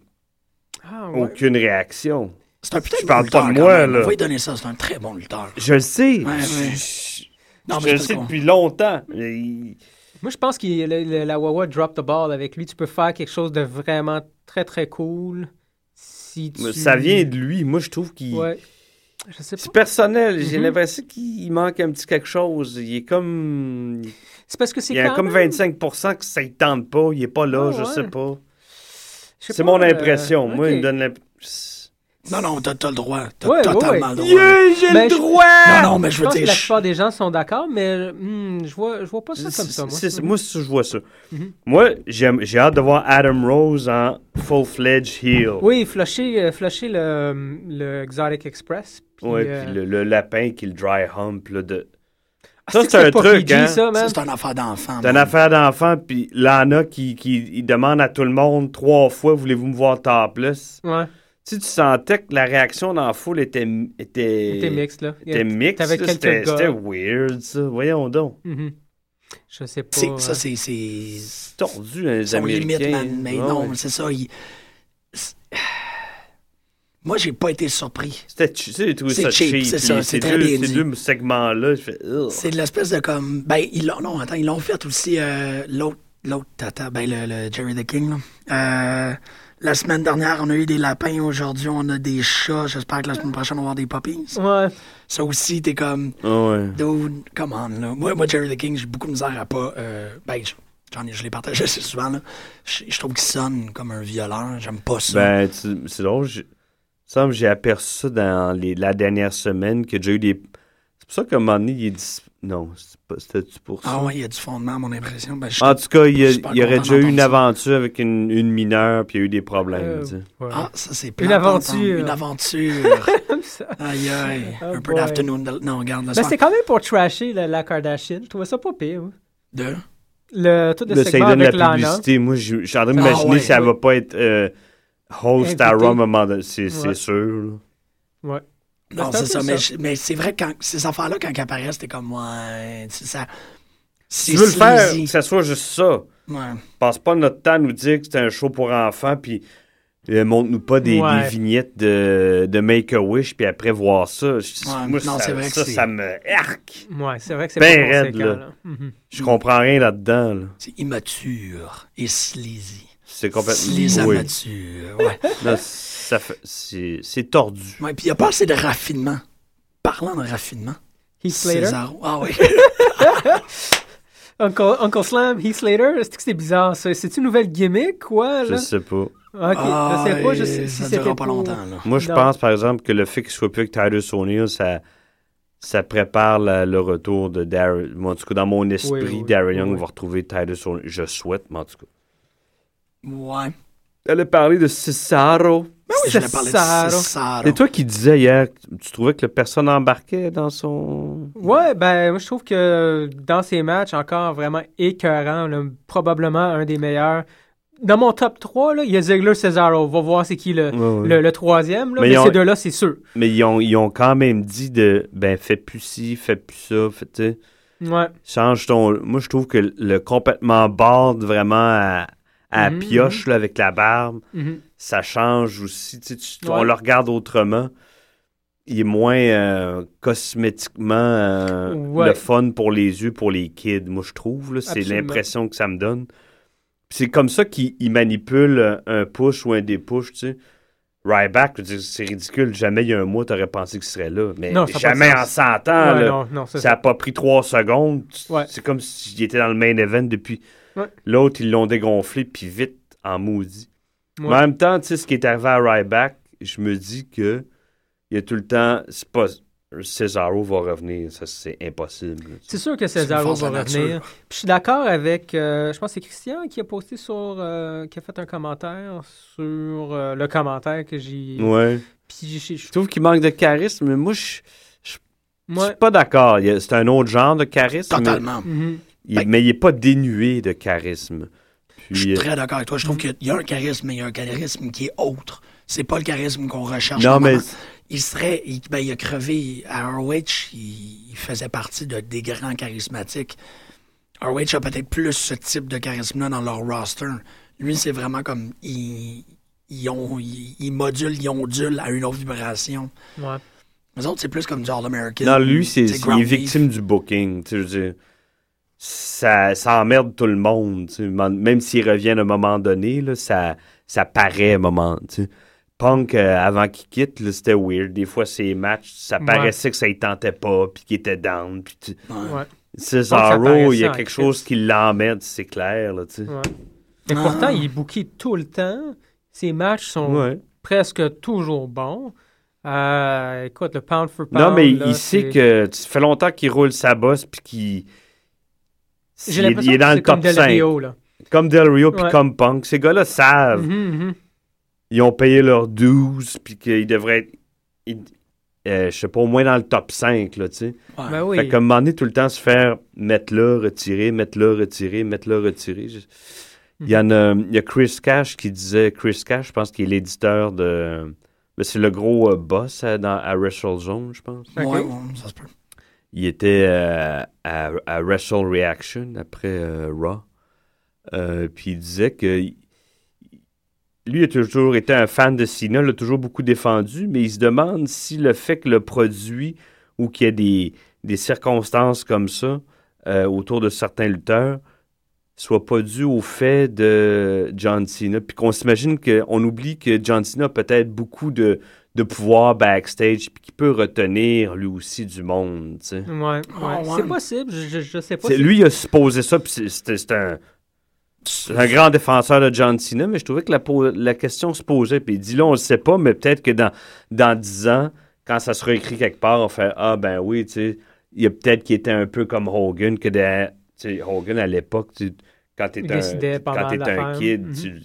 Ah, ouais. aucune réaction. C'est un putain Je de parle lutteur, pas de moi, même. là. Lui donner ça, c'est un très bon lutteur. Je le sais. Ouais, ouais. Je, Non, je mais le sais depuis longtemps. Mais il- Moi, je pense que le- la Wawa drop the ball avec lui. Tu peux faire quelque chose de vraiment très, très cool. Si tu... Ça vient de lui. Moi, je trouve qu'il. Ouais. Je sais pas. C'est personnel. J'ai Mhm. l'impression qu'il manque un petit quelque chose. Il est comme. C'est parce que c'est Il y a comme même- 25 que ça ne tente pas. Il est pas là, Ah, je ouais. sais pas. C'est pas, mon euh, impression. Moi, il me donne l'impression. Non, non, t'as t'as le droit. T'as Ouais, totalement ouais. le droit. Yeah, j'ai Ben, le je- droit! Non, non, mais je Je veux pense dire, que la je- plupart des gens sont d'accord, mais hmm, je vois, je vois pas ça comme ça. Moi, moi, je vois ça. Mhm. Moi, j'aime- j'ai hâte de voir Adam Rose en full-fledged heel. Oui, flusher, euh, flusher le, le Exotic Express. Puis, Ouais, euh, puis le, le lapin qui le dry hump. Là, de... ah, Ça, c'est un truc, PG, hein? ça. Ça, c'est une affaire d'enfant. C'est une affaire d'enfant, puis Lana qui, qui il demande à tout le monde trois fois Voulez-vous me voir topless? Ouais, Tu sais, tu sentais que la réaction dans la foule était. était, c'était mixte, là. était mixte. T'avais là, quelques C'était gars. c'était weird, ça. Voyons donc. Mhm. Je sais pas. C'est- euh, Ça, c'est. c'est- Tordu, hein, les Son limite, Américains. man. Mais Ouais, non, c'est ça. il- Moi, j'ai pas été surpris. C'était ch- tu sais, j'ai trouvé C'est ça cheap, cheap. c'est ça, Ces c'est très deux, bien ces dit. deux segments-là, je fais. Ugh. C'est de l'espèce de comme. Ben, ils l'ont. Non, attends, ils l'ont fait aussi. euh, L'autre. L'autre tata, ben, le, le Jerry the King, là. Euh, la semaine dernière, on a eu des lapins. Aujourd'hui, on a des chats. J'espère que la semaine prochaine, on va avoir des puppies. Ouais. Ça aussi, t'es comme. Ah ouais. Dude, come on, là. Moi, moi Jerry the King, j'ai beaucoup de misère à pas. euh, ben, je- j'en ai, je l'ai partagé assez souvent, là. Je, je trouve qu'il sonne comme un violeur. J'aime pas ça. Ben, tu- c'est drôle. me semble j'ai aperçu ça dans les, la dernière semaine, que j'ai eu des. C'est pour ça qu'à un moment donné, il est dis- Non, c'est pas- c'était-tu pour ça? ah ouais, il y a du fondement, à mon impression. Ben, je- En tout cas, il, y y aurait déjà eu une ça. aventure avec une, une mineure, puis il y a eu des problèmes. Euh, ouais. Ah, ça, c'est Une plate d'entendre. aventure. Une aventure. Aïe, aïe. Oh un peu d'afternoon. de- Non, regarde, le Ben, c'était quand même pour trasher la, la Kardashian. Je trouvais ça pas pire. moi. De? Le, tout le lui segment donne avec la Lana. publicité. Moi, je je suis en train Ah d'imaginer ouais, si elle va pas être euh, host à un moment donné. C'est c'est Ouais. sûr. là. Ouais. Non, c'est ça. Mais, mais c'est vrai que quand, ces affaires-là, quand elles apparaissent, t'es comme, ouais, c'est ça. Si tu veux le faire, sleazy. que ça soit juste ça. Ouais. Passe pas notre temps à nous dire que c'est un show pour enfants, puis euh, montre-nous pas des, Ouais. des vignettes de, de Make-A-Wish, puis après voir ça. Je- Ouais, moi, non, ça, c'est vrai que ça, ça me arc. Ouais, c'est vrai que c'est Ben pas raide, là. là. Mhm. Je comprends rien là-dedans. là. C'est immature et sleazy. C'est complètement... Les Oui. Ouais. Là, ça fait... C'est c'est tordu. ouais puis il n'y a pas assez de raffinement. Parlant de raffinement. Heath Slater? César. Ah oui. Uncle, Uncle Slam, Heath Slater? C'est que c'est bizarre ça? C'est une nouvelle gimmick, quoi? Je sais pas. Ok, Ah, je sais pas je sais, si ça c'était durera pas pour- longtemps, là. Moi, je Non. pense, par exemple, que le fait qu'il soit plus avec Titus O'Neill, ça, ça prépare la- le retour de Darren. Moi, en tout cas, dans mon esprit, Oui, oui, Darren Young oui. va retrouver Titus O'Neill. Je souhaite, mais en tout cas. Ouais. Elle a parlé de Cesaro. Ben oui, je voulais parler de Cesaro. Cesaro. C'est toi qui disais hier, tu trouvais que le personne embarquait dans son. Ouais, ben, moi, je trouve que dans ces matchs, encore vraiment écœurant, là, probablement un des meilleurs. Dans mon top 3, là, il y a Ziggler Cesaro. On va voir c'est qui le, le, le troisième. Là, Mais mais ont- ces deux-là, c'est sûr. Mais ils ont, ils ont quand même dit de. Ben, fais plus ci, fais plus ça. Fais, Ouais. change ton. Moi, je trouve que le complètement borde vraiment à, à Mhm, pioche là, avec la barbe. Mhm. ça change aussi. tu On le regarde autrement. il est moins euh, cosmétiquement euh, Ouais. le fun pour les yeux, pour les kids, moi je trouve. C'est l'impression que ça me donne. C'est comme ça qu'il il manipule euh, un push ou un dépush, tu sais. Ryback, c'est ridicule. Jamais il y a un mois, t'aurais pensé qu'il serait là. Mais Non, jamais en 100 ans, Ouais, là, non, non, c'est ça ça. n'a pas pris trois secondes. Ouais. C'est comme s'il était dans le main event depuis. Ouais. L'autre, ils l'ont dégonflé, puis vite, en maudit. Ouais. Mais en même temps, tu sais, ce qui est arrivé à Ryback, je me dis que il y a tout le temps. C'est pas. Cesaro va revenir, ça c'est impossible. C'est sûr que Cesaro va revenir. Puis je suis d'accord avec, euh, je pense que c'est Christian qui a posté sur, euh, qui a fait un commentaire sur euh, le commentaire que j'ai. Ouais. Puis j'ai- Je trouve qu'il manque de charisme, mais moi, je je- suis pas d'accord. C'est un autre genre de charisme. Totalement. Mais, Mhm. Il, mais il est pas dénué de charisme. Je suis très d'accord avec toi. Je trouve qu'il y a un charisme, mais il y a un charisme qui est autre. C'est pas le charisme qu'on recherche. Non, mais- Il serait. Il, ben, il a crevé à ROH. Il, il faisait partie de, des grands charismatiques. ROH a peut-être plus ce type de charisme-là dans leur roster. Lui, c'est vraiment comme. Ils, ils, ont, ils, ils modulent, ils ondulent à une autre vibration. Ouais. Les autres, c'est plus comme du All-American. Non, lui, c'est, c'est il est victime du booking. tu sais, je veux dire. Ça, ça emmerde tout le monde. Même s'il revient à un moment donné, là, ça, ça paraît à un moment. Punk, euh, avant qu'il quitte, là, c'était weird. Des fois, ses matchs, ça Ouais. paraissait que ça ne tentait pas, puis qu'il était down. Puis tu- Ouais. Cesaro, il y a quelque chose qui l'emmerde, c'est clair. Là. Ouais. Ah. pourtant, il est booké tout le temps. Ses matchs sont Ouais. presque toujours bons. Euh, écoute, le pound for pound. Non, mais là, il sait que ça fait longtemps qu'il roule sa bosse, puis qu'il. J'ai il est- l'impression il est que dans le comme top Del 5. Rio, là. Comme Del Rio, puis Ouais. comme Punk. Ces gars-là savent. Mhm, mhm. Ils ont payé leurs 12, puis qu'ils devraient être. ils- euh, je sais pas, au moins dans le top 5, là, tu sais. Ben oui. Fait qu'à un moment donné, tout le temps, se faire mettre là, retirer, mettre là, retirer, mettre là, retirer. Je- Il y en a, il y a Chris Cash qui disait, Chris Cash, je pense qu'il est l'éditeur de, ben, c'est le gros euh, boss à, dans, à WrestleZone, je pense. Ouais, ouais, ça se peut. Il était euh, à, à Wrestle Reaction après euh, Raw. Euh, puis il disait que lui a toujours été un fan de Cena, l'a toujours beaucoup défendu, mais il se demande si le fait que le produit ou qu'il y ait des, des circonstances comme ça autour de certains lutteurs soit pas dû au fait de John Cena. Puis qu'on s'imagine qu'on oublie que John Cena a peut-être beaucoup de, de pouvoir backstage puis qu'il peut retenir lui aussi du monde. tu sais. Ouais, ouais. Ah, ouais. C'est possible, je, je, je sais pas. Si- lui, il a supposé ça, puis c'est- c'était un, un grand défenseur de John Cena, mais je trouvais que la, la question se posait. Puis il dit là, on le sait pas, mais peut-être que dans, dans 10 ans, quand ça sera écrit quelque part, on fait Ah, ben oui, tu sais, il y a peut-être qu'il était un peu comme Hogan, que de- tu sais, Hogan à l'époque, tu- quand tu Il étais un, quand t'étais un kid, Mhm. tu-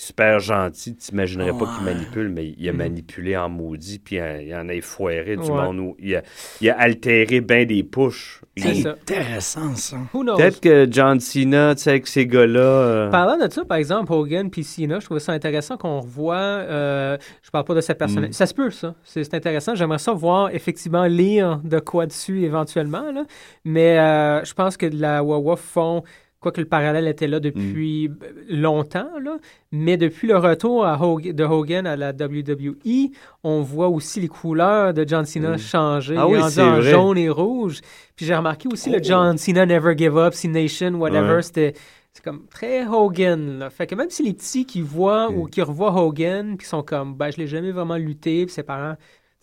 super gentil, tu t'imaginerais pas qu'il Ouais. manipule, mais il a Mhm. manipulé en maudit, puis il, en a foiré du Ouais. monde. Où il, a, il a altéré bien des pushs. C'est. Intéressant, ça. Peut-être que John Cena, tu sais, avec ces gars-là. euh, Parlant de ça, par exemple, Hogan puis Cena, je trouvais ça intéressant qu'on revoie. euh, je parle pas de sa personnalité. Mm. Ça se peut, ça. C'est c'est intéressant. J'aimerais ça voir, effectivement, lire de quoi dessus éventuellement. Là. Mais euh, je pense que la Wawa font. Quoique le parallèle était là depuis Mm. longtemps, là, mais depuis le retour à de Hogan à la WWE, on voit aussi les couleurs de John Cena Mm. changer, Ah oui, en jaune et rouge. Puis j'ai remarqué aussi le Oh. John Cena Never Give Up, C-Nation, whatever, Ouais. c'était c'est comme très Hogan. Là. Fait que même si les petits qui voient ou qui revoient Hogan, puis sont comme, ben, je l'ai jamais vraiment lutté, puis ses parents,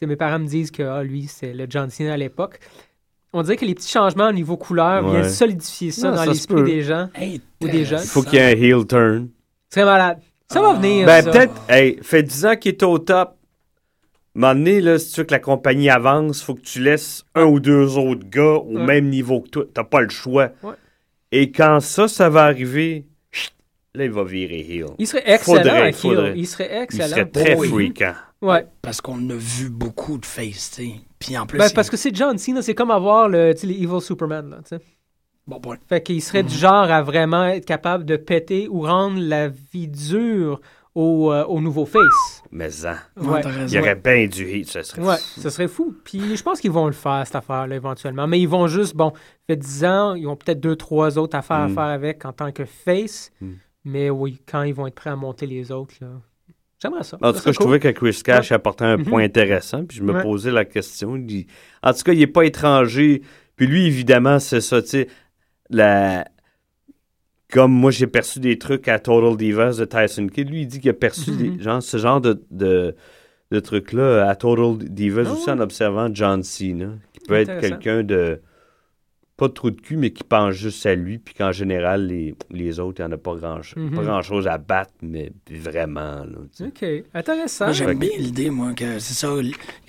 mes parents me disent que ah, lui, c'est le John Cena à l'époque. On dirait que les petits changements au niveau couleur Ouais. viennent solidifier ça Non, dans l'esprit des gens ou des jeunes. Il faut qu'il y ait un heel turn. Très malade. Ça va venir. Ben, ça. peut-être, hey, fait 10 ans qu'il est au top. À un moment donné, là, si tu veux que la compagnie avance, faut que tu laisses un ou deux autres gars au Ouais. même niveau que toi. T'as pas le choix. Ouais. Et quand ça, ça va arriver, chut, là, il va virer heel. Il serait excellent Faudrait, à heel. faudrait. Il serait Il excellent. serait très Oui. fréquent. Ouais. Parce qu'on a vu beaucoup de face, tu sais. Puis en plus, Ben, il- parce que c'est John Cena, c'est comme avoir le, tu sais, les Evil Superman. Là, tu sais. Bon point. Fait qu'il serait Mhm. du genre à vraiment être capable de péter ou rendre la vie dure au, euh, au nouveau face. Mais ça, Ouais. il y aurait bien du hit, ça serait Ouais, fou. ce serait fou. Puis je pense qu'ils vont le faire, cette affaire-là, éventuellement. Mais ils vont juste, bon, fait 10 ans, ils ont peut-être deux, trois autres affaires à Mm. faire avec en tant que face. Mm. Mais oui, quand ils vont être prêts à monter les autres, là. J'aimerais ça. En tout cas, je trouvais que Chris Cash apportait un Mhm. point intéressant, puis je me Ouais. posais la question. il dit- En tout cas, il n'est pas étranger. Puis lui, évidemment, c'est ça, tu sais, la... Comme moi, j'ai perçu des trucs à Total Divas de Tyson Kidd, lui, il dit qu'il a perçu Mhm. des... genre, ce genre de, de, de trucs-là à Total Divas Ah aussi en observant John Cena, qui peut être quelqu'un de... Pas de trou de cul, mais qui pense juste à lui, puis qu'en général, les, les autres, il n'y en a pas grand-chose Mhm. pas grand-chose à battre, mais vraiment, là. OK. Intéressant. Moi, j'aime bien l'idée, moi, que c'est ça.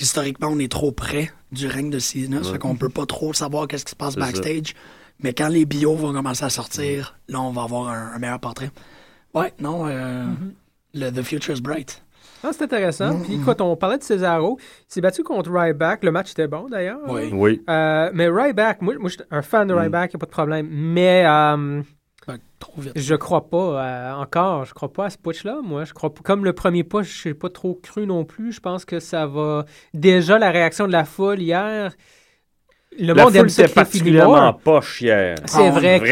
Historiquement, on est trop près du règne de Cena. Ça Ouais. fait qu'on peut pas trop savoir qu'est-ce qui se passe ça. backstage. Mais quand les bios vont commencer à sortir, là, on va avoir un, un meilleur portrait. Ouais, non, euh, le The Future's Bright. Ah, c'est intéressant. Mhm. Puis écoute, on parlait de Cesaro. Il s'est battu contre Ryback. Le match était bon, d'ailleurs. Oui. Oui. Euh, mais Ryback, moi, moi je suis un fan de Mm. Ryback, il n'y a pas de problème. Mais euh, Ben, trop vite. je crois pas euh, encore. Je crois pas à ce push-là, moi. Je crois pas- Comme le premier push, je n'ai pas trop cru non plus. Je pense que ça va. Déjà, la réaction de la foule hier. Le La monde foule aime les particulièrement pas chière. C'est Ah, vrai que.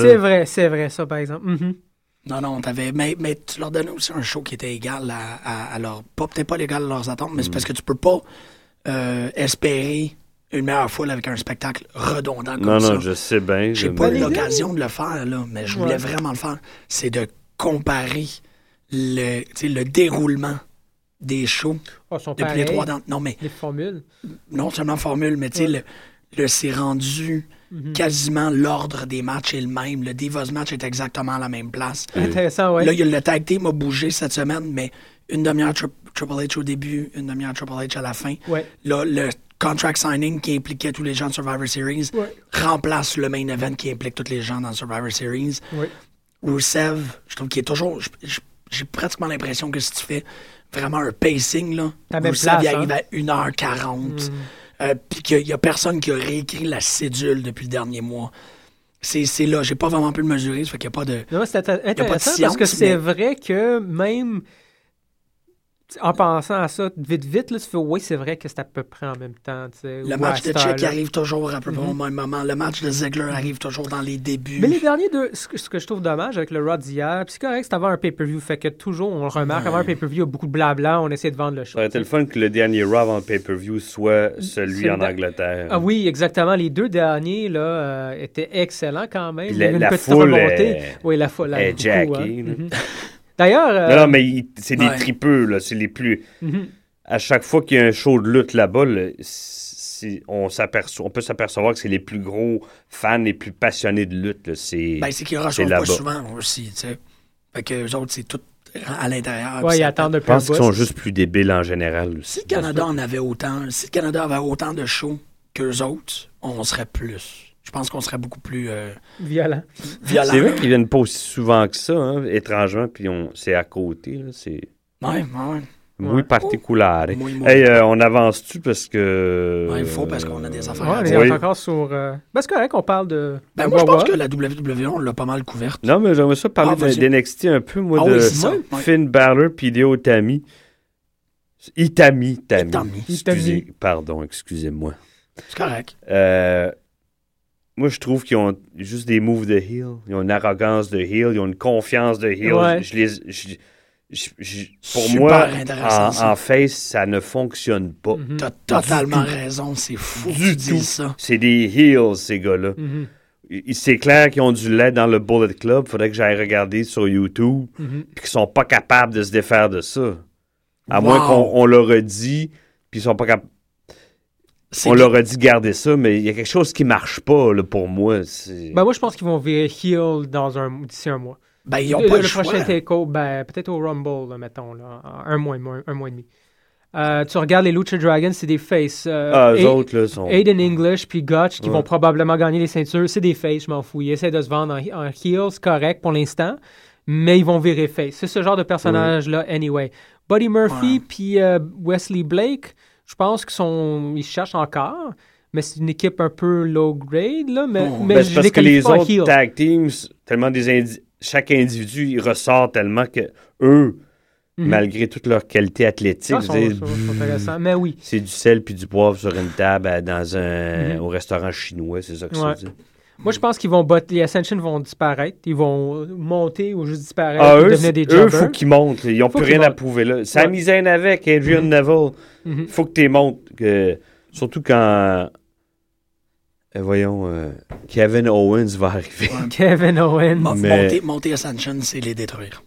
C'est vrai, c'est vrai, ça, par exemple. Mhm. Non, non, t'avais. Mais, mais tu leur donnais aussi un show qui était égal à, à, à leur. Pas, peut-être pas l'égal à leurs attentes, mais c'est Mm. parce que tu peux pas euh, espérer une meilleure foule avec un spectacle redondant comme Non, ça. non, je sais bien. J'ai pas eu l'occasion de le faire, là, mais je voulais Ouais. vraiment le faire. C'est de comparer le, tu sais, le déroulement des shows Oh, sont depuis pareils, les trois dents. Non, mais Les formules. non seulement formule, mais tu sais, Ouais. le, le c'est rendu Mhm. quasiment l'ordre des matchs est le même. Le Divas match est exactement à la même place. Intéressant, ouais. Là, il y a le tag team a bougé cette semaine, mais une demi-heure Tri- Triple H au début, une demi-heure Triple H à la fin. Ouais. Là, le contract signing qui impliquait tous les gens de Survivor Series Ouais. remplace le main event qui implique tous les gens dans Survivor Series. Ouais. Rusev, je trouve qu'il est toujours. J'ai pratiquement l'impression que si tu fais vraiment un pacing, là, Rusev il arrive hein. à 1h40. Mm. Euh, Puis qu'il n'y a personne qui a réécrit la cédule depuis le dernier mois. C'est là, j'ai pas vraiment pu le mesurer, ça fait qu'il n'y a pas de. Non, c'est pas de intéressant parce science, que c'est mais- vrai que même en pensant à ça vite vite, là, tu fais oui, c'est vrai que c'est à peu près en même temps. Le match de heure-là. arrive toujours à peu près au Mhm. même moment. Le match de Ziggler arrive toujours dans les débuts. Mais les derniers deux, ce que, ce que je trouve dommage avec le Raw d'hier, c'est correct, c'est avant un pay-per-view, fait que toujours, on le remarque, avant un pay-per-view, il y a beaucoup de blabla, on essaie de vendre le show. Ça aurait été le fun que le dernier Raw avant le pay-per-view soit celui en le- Angleterre. Ah oui, exactement. Les deux derniers là, euh, étaient excellents quand même. Puis Il y avait la- une la petite foule remontée. est- Oui, la foule. beaucoup, hein. là. Mhm. D'ailleurs. euh, Non, non, mais c'est des ouais. tripeux, là. C'est les plus. Mhm. À chaque fois qu'il y a un show de lutte là-bas, là, on, s'aperçoit- on peut s'apercevoir que c'est les plus gros fans, les plus passionnés de lutte. C'est Ben, c'est qu'ils reçoivent pas souvent aussi, tu sais. Fait que eux autres, c'est tout à l'intérieur. Ouais, ils attendent Je pense qu'ils sont juste plus débiles en général. aussi. Si le Canada en avait autant, si le Canada avait autant de shows qu'eux autres, on serait plus. Je pense qu'on serait beaucoup plus euh, Violent. violent. C'est vrai qu'ils viennent pas aussi souvent que ça, hein, étrangement, puis on, c'est à côté. Là, c'est Ouais, ouais. muy particulier. Muy, muy. Hey, euh, on avance-tu parce que. Ouais, il faut parce qu'on a des affaires Ouais, à on dire. est encore sur. euh, Ben, c'est correct, on parle de. Ben, de moi, je pense que la WWE, on l'a pas mal couverte. Non, mais j'aimerais ça parler Ah, de- d'NXT un peu, moi, Ah de oui, c'est ça, ouais. Finn Balor puis Hideo Itami. Itami, Itami. Itami. Excusez, Itami. pardon, excusez-moi. C'est correct. Euh, moi, je trouve qu'ils ont juste des moves de heel. Ils ont une arrogance de heel. Ils ont une confiance de heel. Ouais. Je les, je- je- je- pour Super moi, en, face, ça ne fonctionne pas. Mhm. T'as totalement raison, c'est fou que tu Du dises ça. C'est des heels, ces gars-là. Mhm. C'est clair qu'ils ont du lait dans le Bullet Club. Faudrait que j'aille regarder sur YouTube. Mhm. Puis qu'ils sont pas capables de se défaire de ça. À Wow. moins qu'on on leur dit, puis ils sont pas capables. On leur a dit garder ça, mais il y a quelque chose qui marche pas là, pour moi. Ben, moi, je pense qu'ils vont virer heel dans un, d'ici un mois. Ben, ils ont le, pas le, le choix. prochain take-over, ben, peut-être au Rumble, là, mettons, là, un mois, un mois et demi. Euh, tu regardes les Lucha Dragons, c'est des faces. Euh, Ah, eux autres, là, sont. Aiden English puis Gotch qui Ouais. vont probablement gagner les ceintures, c'est des faces, je m'en fous. Ils essaient de se vendre en, en heel, c'est correct pour l'instant, mais ils vont virer face. C'est ce genre de personnage-là, anyway. Buddy Murphy puis euh, Wesley Blake, je pense qu'ils sont, ils cherchent encore, mais c'est une équipe un peu low grade, là, mais, Oh. mais Ben, je c'est parce que les autres heel. tag teams, tellement des indi- chaque individu, il ressort tellement que eux, Mhm. malgré toute leur qualité athlétique, Ah. Mais oui. c'est du sel puis du poivre sur une table à- dans un Mhm. au restaurant chinois, c'est ça que Ouais. ça veut dire. Moi, je pense qu'ils vont bot- les Ascension vont disparaître. Ils vont monter ou juste disparaître Ah, eux, devenir des c'est- eux, jobbers. faut qu'ils montent. Ils n'ont plus rien à prouver là. Sami Zayn avec, Adrian Neville. Mhm. faut que tu montes. que- surtout quand. euh, voyons, euh, Kevin Owens va arriver. Kevin Owens. Mais- Monter, monter Ascension, c'est les détruire.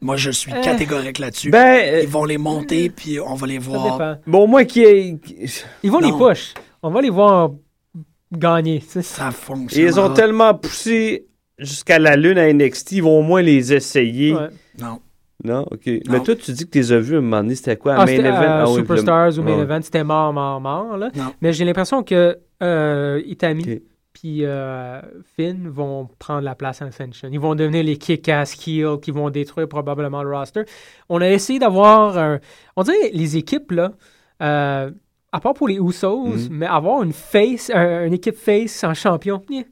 Moi, je suis Euh. catégorique là-dessus. Ben, euh, Ils vont les monter, puis on va les Ça voir. dépend. Bon, au moins qu'il y ait- Ils vont les push. On va les voir gagner. Ça fonctionne. Ils ont tellement poussé jusqu'à la lune à NXT, ils vont au moins les essayer. Ouais. Non. Non, ok. Mais toi, tu dis que tu les as vus à un moment donné, c'était quoi? Ah, un c'était, main event? euh, Ah oui, Superstars le- ou Main ouais. Event, c'était mort, mort, mort. Là. Non. Mais j'ai l'impression que euh, Itami Ok. puis euh, Finn vont prendre la place à Ascension. Ils vont devenir les kick-ass kills qui vont détruire probablement le roster. On a essayé d'avoir, un- on dirait les équipes là, euh, à part pour les Usos, Mhm. mais avoir une face, un- une équipe face en champion, eh,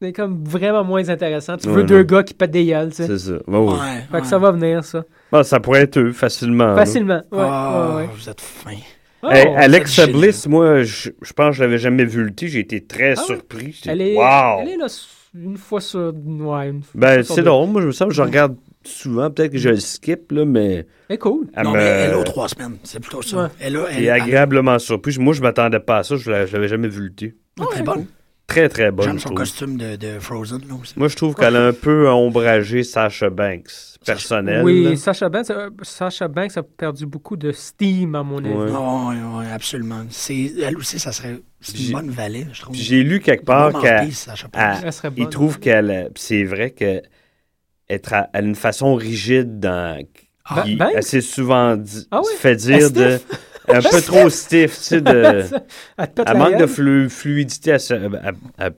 c'est comme vraiment moins intéressant. Tu veux Ouais, deux gars qui pètent des gueules, tu sais. C'est ça. Ouais, ouais. Ouais, Fait ouais. que ça va venir, ça. Bon, ça pourrait être eux, facilement. Facilement. Ouais, Ah, ouais, ouais. Vous êtes fin. Oh, Hey, c'est Bliss, moi, je, je pense que je l'avais jamais vu lutter. J'ai été très Ah surpris. Elle est, wow! elle est là une fois sur. Ouais, une fois Ben, c'est drôle. Moi, je me sens que je regarde souvent. Peut-être que je le skip, là, mais. Elle est cool. elle non, me- mais elle a trois semaines. C'est plutôt ça. Ouais. Elle a, elle, Elle est agréablement surpris. Moi, je m'attendais pas à ça. Je l'a- je l'avais jamais vu lutter. elle est très bonne. Très, très bonne. J'aime son trouve. costume de, de Frozen, là aussi. Moi, je trouve qu'elle a un peu ombragé Sasha Banks, personnel. Oui. Sasha Banks, euh, Sasha Banks a perdu beaucoup de steam, à mon avis. Oui, oui, absolument. C'est, elle aussi, ça serait une bonne valet, je trouve. J'ai lu quelque part qu'elle. emprise, Sasha Banks. elle- Elle serait il trouve qu'elle. euh, C'est vrai qu'elle elle a une façon rigide dans. Ba- qui- elle s'est souvent dit, Ah oui? fait dire Elle de. Un peu trop stiff, tu sais, de. elle manque de flu- fluidité à, ce- à- à-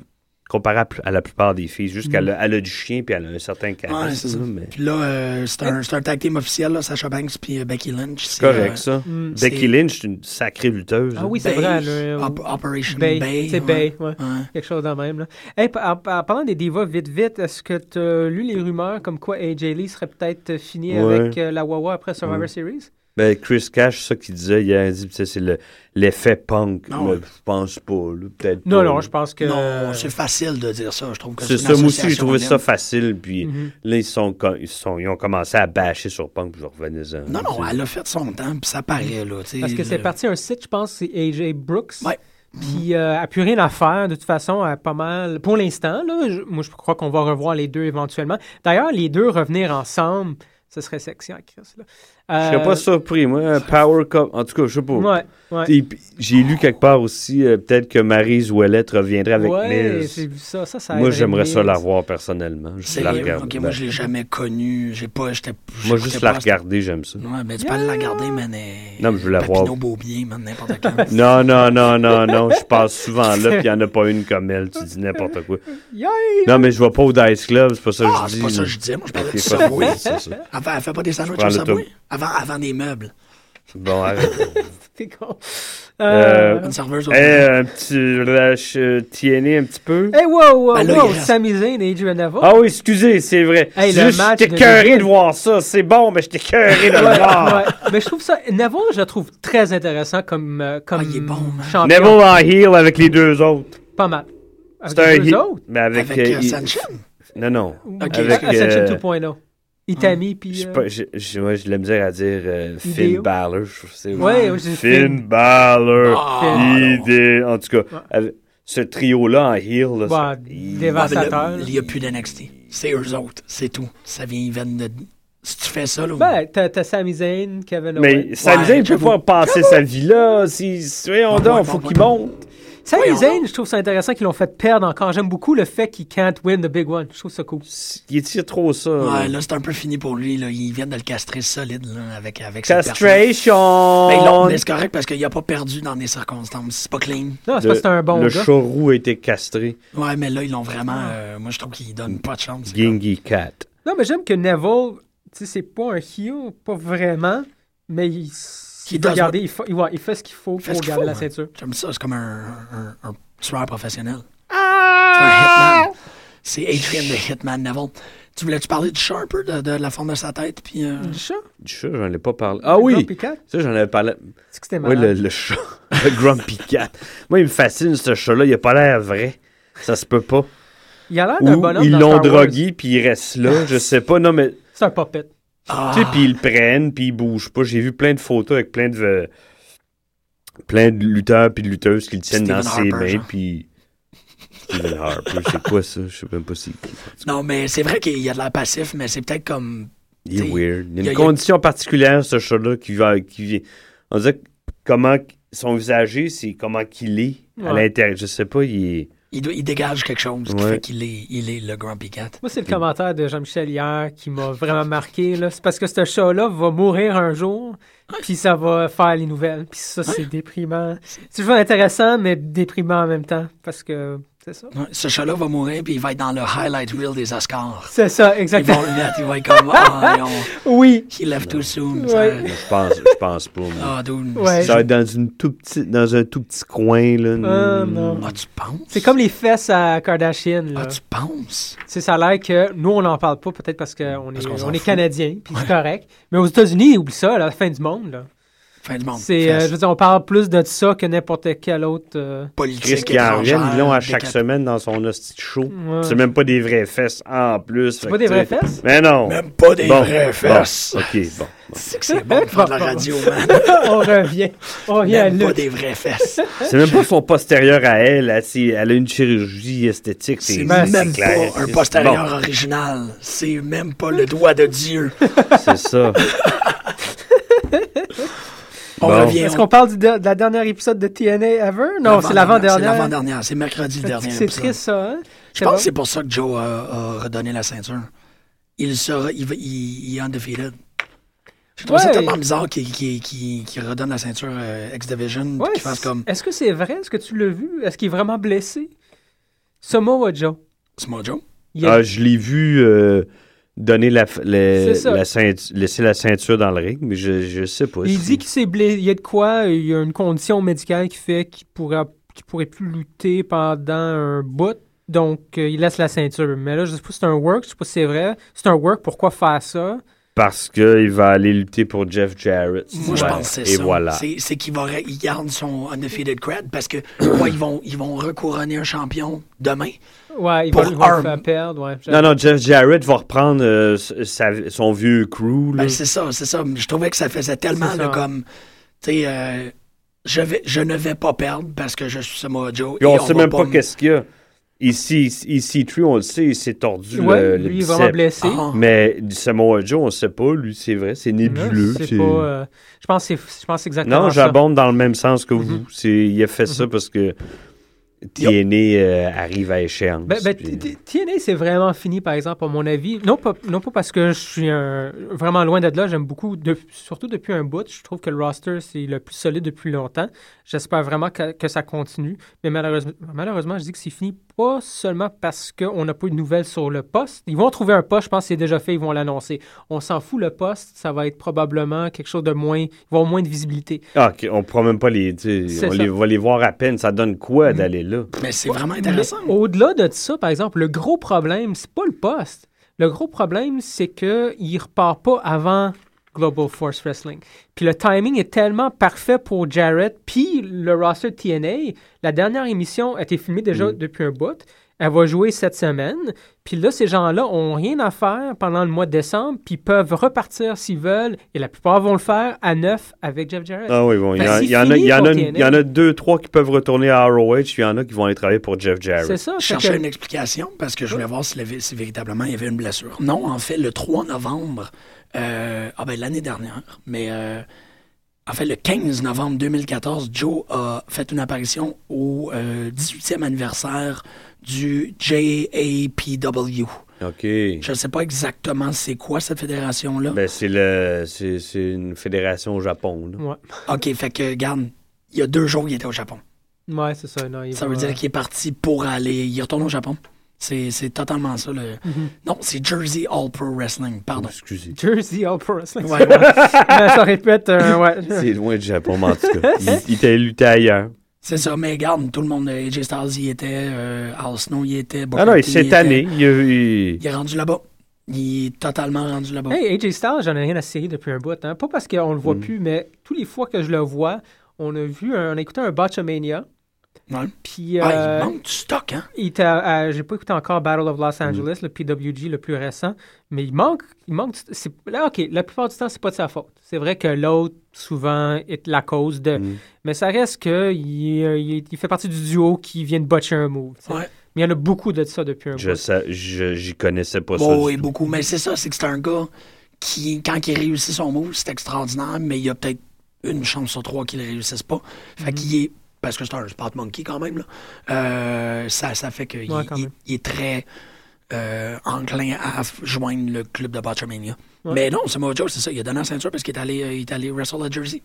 comparé à, la plupart des filles. Juste Mm. qu'elle a, elle a du chien puis elle a un certain Ouais, charisme. c'est ça. là, mais... Puis là, euh, c'est, un, c'est un tag team officiel, là, Sasha Banks puis euh, Becky Lynch. C'est correct, euh, ça. Mm. Becky Lynch, c'est une sacrée lutteuse. Ah oui, c'est Bay, vrai. euh, Op- Operation Bay. Bay. C'est ouais. Bay, ouais. Ouais. Quelque chose de même. Là. Hey, en, en parlant des divas, vite, vite, est-ce que tu as lu les rumeurs comme quoi AJ Lee serait peut-être fini Ouais. avec euh, la Wawa après Survivor Ouais. Series? Ben, Chris Cash, ça qu'il disait hier, il dit que c'est le- l'effet punk. Mais ouais. je pense pas, là, peut-être Non, pas, non, là. je pense que. Non, c'est facile de dire ça. Je trouve que C'est ça, moi aussi, j'ai trouvé ça facile. Puis Mhm. là, ils, sont, ils, sont, ils ont commencé à bâcher sur Punk, puis je revenais Non, non, elle a fait son temps, puis ça paraît, là. Parce que c'est parti un site, je pense, c'est AJ Brooks. Ouais. Puis euh, elle n'a plus rien à faire, de toute façon, elle a pas mal. Pour l'instant, là, je- moi, je crois qu'on va revoir les deux éventuellement. D'ailleurs, les deux revenir ensemble, ce serait sexy en Chris. Là. Je Euh, serais pas surpris, moi. un Power Cup, en tout cas, je sais pas. Ouais, ouais. J'ai lu quelque part aussi, euh, peut-être que Maryse Ouellette reviendrait avec ouais, Miz. j'ai vu ça. Ça, ça Moi, j'aimerais ça la voir personnellement. Juste C'est la ok, regarder. moi, je l'ai jamais connu. J'ai pas. j'étais- Moi, juste la regarder, j'aime ça. Ouais, mais tu peux aller la regarder, mais. euh, Non, mais je veux la Papineau voir. N'importe quand. Non, non, non, non, non. Je passe souvent là, puis il n'y en a pas une comme elle. Tu dis n'importe quoi. Yeah! Non, mais je vais pas au Dice Club, c'est pas ça que Ah, je c'est dis. pas ça que je disais. Moi, je parlais pas- Subway. oui, c'est ça. Elle fait, pas des sandwichs au le Subway? Avant, avant des meubles. Bon, arrête. C'est con. Euh, Euh, Une serveuse au Eh, un petit lâche euh, TNA un petit peu. Hey, wow, wow, Ben là, wow, il reste- et Adrian Neville. Ah oui, excusez, c'est vrai. Hey, le juste, match j'étais de cœuré de voir ça. C'est bon, mais j'étais cœuré de le voir. ouais. Mais je trouve ça. Neville, je le trouve très intéressant comme, euh, comme Ah, il est bon, man. champion. Neville en heel avec les deux autres. Pas mal. Avec C'est un les deux heel. autres? Mais avec. Avec euh, euh, il- Sanchez? Non, non. Ok, avec. Ascension euh, 2.0. Itami, puis. j'ai euh, pas- j'ai- ouais, de la misère à dire euh, Finn. Balor. je Ouais, Finn Finn. Balor. Idée. En tout cas, avec ce trio-là en heel. Là, ça- il- mais dévastateurs. Il n'y a plus d'NXT. C'est eux autres. C'est tout. Ça vient, ils viennent de. Si tu fais ça, là. Ben, t'as t'as Sami Zayn, Kevin Mais Owens. Sami Ouais, Zayn peut pas passer sa vie là. Si, si- voyons donc, faut ouais, qu'il ouais. Monte. Sami Voyons Zayn, je trouve ça intéressant qu'ils l'ont fait perdre encore. J'aime beaucoup le fait qu'il can't win the big one. Je trouve ça cool. Il étire trop ça. là. Ouais, là, c'est un peu fini pour lui. Là. Ils viennent de le castrer solide là, avec, avec cette. Castration. Ben, ils l'ont- mais c'est correct parce qu'il n'a pas perdu dans des circonstances. C'est pas clean. Non, c'est que c'est un bon Le gars. chorou a été castré. Ouais, mais là, ils l'ont vraiment. euh, moi, je trouve qu'ils donnent pas de chance. Gingy Cat. Non, mais j'aime que Neville, tu sais, c'est pas un heel, pas vraiment, mais il, Il, doit does garder, il, fa- il- ouais, il fait ce qu'il faut pour garder faut, la hein. ceinture. J'aime ça. C'est comme un, un, un tueur professionnel. C'est un hitman. C'est Adrian the Hitman Neville. Tu voulais-tu parler du chat un peu, de, de la forme de sa tête? Puis, euh, Du chat? Du chat, j'en ai pas parlé. Ah oui! Grumpy Cat? Ça, j'en avais parlé. C'est que c'était Oui, le, le chat. le Grumpy Cat. Moi, il me fascine, ce chat-là. Il a pas l'air vrai. Ça se peut pas. Il a l'air d'un bonhomme ils l'ont drogué, puis il reste là. je sais pas. Non, mais. C'est un puppet. Ah. Tu sais, puis ils le prennent, puis ils bougent pas. J'ai vu plein de photos avec plein de. euh, plein de lutteurs puis de lutteuses qui le tiennent dans ses mains, puis. Stephen Harper, c'est quoi ça? Je sais même pas si. Non, mais c'est vrai qu'il y a de l'air passif, mais c'est peut-être comme. Il est weird. Il y a il y a- une condition particulière, ce chat-là, qui va. Qui vient. On dirait que comment son visager, c'est comment qu'il est à l'intérieur. Je sais pas, il est. Il, doit- il dégage quelque chose qui Ouais. fait qu'il est, il est le Grumpy Cat. Moi, c'est le commentaire de Jean-Michel hier qui m'a vraiment marqué. C'est parce que ce chat-là va mourir un jour, puis ça va faire les nouvelles. Puis ça, c'est déprimant. C'est toujours intéressant, mais déprimant en même temps. Parce que c'est ça? Ce chat-là va mourir, puis il va être dans le highlight reel des Oscars. C'est ça, Ils exactement. vont le mettre, il va être comme. Ah, on- Oui. He left too soon. Ouais. Je pense, je pense pas. moi. Ah, dude. Ouais. Ça va être dans, une tout petit, dans un tout petit coin. Là. Ah, non. Ah, tu penses? C'est comme les fesses à Kardashian. Là. Ah, tu penses? Sais, ça a l'air que nous, on n'en parle pas, peut-être parce qu'on est, qu'on s'en on est fout. Canadiens, puis c'est correct. Mais aux États-Unis, oublie ça, la fin du monde. Là. Fin du monde. C'est, euh, je veux dire, on parle plus de ça que n'importe quel autre. euh, Politique, Chris qui en reviennent, ils l'ont à chaque décap- semaine dans son hostie show. Ouais. C'est même pas des vraies fesses en plus. C'est pas des vraies fesses? Mais non. Même pas des Bon, vraies bon, fesses. OK, bon. C'est que c'est bon de faire de la Bon, bon, radio, bon. man. on revient. On revient à Même pas des vraies fesses. C'est même pas son postérieur à elle. Elle, elle a une chirurgie esthétique. C'est même clair. pas un postérieur bon, original. C'est même pas le doigt de Dieu. C'est ça. On Bon. revient. Est-ce qu'on parle de, de la dernière épisode de TNA ever? Non, c'est C'est l'avant-dernière. l'avant-dernière. C'est mercredi le dernier. C'est triste, ça, hein? Je pense que c'est pour ça que Joe a, a redonné la ceinture. Il sera, il, va- il, il est undefeated. Je trouve ça Ouais. tellement bizarre qu'il redonne la ceinture euh, X-Division. Ouais, qu'il fasse comme Est-ce que c'est vrai? Est-ce que tu l'as vu? Est-ce qu'il est vraiment blessé? Samoa Joe. Samoa Joe? Ah, je l'ai vu euh, donner la, le- la ceinture, laisser la ceinture dans le ring, mais je, je sais pas. Il si- dit qu'il s'est blessé. Il y a de quoi? Il y a une condition médicale qui fait qu'il pourra, qu'il pourrait plus lutter pendant un bout. Donc, euh, il laisse la ceinture. Mais là, je sais pas si c'est un work. Je sais pas si c'est vrai. C'est un work, pourquoi faire ça? Parce qu'il va aller lutter pour Jeff Jarrett. Moi, je pense que c'est Et ça. voilà. C'est c'est qu'il va, il garde son undefeated cred parce que ouais, ils, vont, ils vont recouronner un champion demain. Ouais, il Pour va il va le Arm. faire perdre. Ouais, Non, non, Jeff Jarrett va reprendre euh, sa- son vieux crew. là. Ben, c'est ça, c'est ça. Je trouvais que ça faisait tellement là, comme. Tu sais, euh, je, vais, je ne vais pas perdre parce que je suis Samoa Joe. Puis on et sait même pas qu'est-ce qu'il y a. Ici, ici, True, on le sait, il s'est tordu le, le lui, il est vraiment bicep. blessé. Ah. Mais du Samoa Joe, on sait pas. Lui, c'est vrai, c'est nébuleux. C'est c'est- pas. euh, je pense que c'est c'est exactement Non, ça. j'abonde dans le même sens que Mhm. vous. C'est, il a fait ça parce que TNA euh, arrive à échéance. Ben, ben, puis- TNA, c'est vraiment fini, par exemple, à mon avis. Non pas, non pas parce que je suis un- vraiment loin de là. J'aime beaucoup, de- surtout depuis un bout. Je trouve que le roster, c'est le plus solide depuis longtemps. J'espère vraiment que, que ça continue. Mais malheureusement, malheureusement, je dis que c'est fini pas seulement parce qu'on n'a pas eu de nouvelles sur le poste. Ils vont trouver un poste, je pense que c'est déjà fait, ils vont l'annoncer. On s'en fout, le poste, ça va être probablement quelque chose de moins... Il va y avoir moins de visibilité. Ah, on pourra même pas les. On ça. les, va les voir à peine. Ça donne quoi d'aller là? Mais c'est vraiment intéressant. Au-delà de ça, par exemple, le gros problème, c'est pas le poste. Le gros problème, c'est qu'il ne repart pas avant Global Force Wrestling. Puis le timing est tellement parfait pour Jarrett. Puis le roster TNA, la dernière émission a été filmée déjà depuis un bout. Elle va jouer cette semaine. Puis là, ces gens-là ont rien à faire pendant le mois de décembre, puis peuvent repartir s'ils veulent. Et la plupart vont le faire à neuf avec Jeff Jarrett. Ah oui, bon. Il y, en- y a, y y en deux, trois qui peuvent retourner à ROH, puis il y en a qui vont aller travailler pour Jeff Jarrett. C'est ça. Je cherchais que- une explication parce que je voulais voir si, le- si véritablement il y avait une blessure. Non, en fait, le 3 novembre, euh, ah ben l'année dernière, mais euh, en fait, le 15 novembre 2014, Joe a fait une apparition au euh, 18e anniversaire du JAPW. OK. Je ne sais pas exactement c'est quoi cette fédération-là. Ben, c'est le, c'est, c'est une fédération au Japon. là. Ouais. OK, fait que, regarde, il y a deux jours, il était au Japon. Ouais, c'est ça. Non, il Ça va- veut dire qu'il est parti pour aller. Il retourne au Japon. C'est c'est totalement ça. Le... Mhm. Non, c'est Jersey All Pro Wrestling. Pardon. Excusez. Jersey All Pro Wrestling. Ouais, ouais. Mais ça répète, euh, ouais. C'est loin du Japon, mais en tout cas. Il, il était lutté ailleurs. C'est ça, mais regarde, tout le monde, euh, AJ Styles y était, euh, Al Snow y était, Booker Ah non, cette année, il, a- il- Il est rendu là-bas. Il est totalement rendu là-bas. Hey, AJ Styles, j'en ai rien à cirer depuis un bout. Hein. Pas parce qu'on le Mm. voit plus, mais tous les fois que je le vois, on a vu, un- on a écouté un Botchamania. Ouais. Puis, Ah, euh, il manque du stock, hein? il était à- à- J'ai pas écouté encore Battle of Mm. Los Angeles, le PWG le plus récent, mais il manque. Il manque du- c'est- là, OK, la plupart du temps, c'est pas de sa faute. C'est vrai que l'autre, souvent, est la cause de. Mm. Mais ça reste que il, euh, il- il fait partie du duo qui vient de botcher un move. Ouais. Mais il y en a beaucoup de ça depuis un Je bout. sais, je- j'y connaissais pas ça. Bon, du oui, tout. beaucoup. Mais c'est ça, c'est que c'est un gars qui, quand il réussit son move, c'est extraordinaire, mais il y a peut-être une chance sur trois qu'il ne réussisse pas. Mm-hmm. Fait qu'il est. Parce que c'est un spot monkey quand même, là. euh, ça, ça fait qu'il Ouais, quand il- même. il est très euh, enclin à joindre le club de Botchamania. Ouais. Mais non, c'est Mojo, c'est ça. Il a donné la ceinture parce qu'il est allé, euh, il est allé wrestle à Jersey.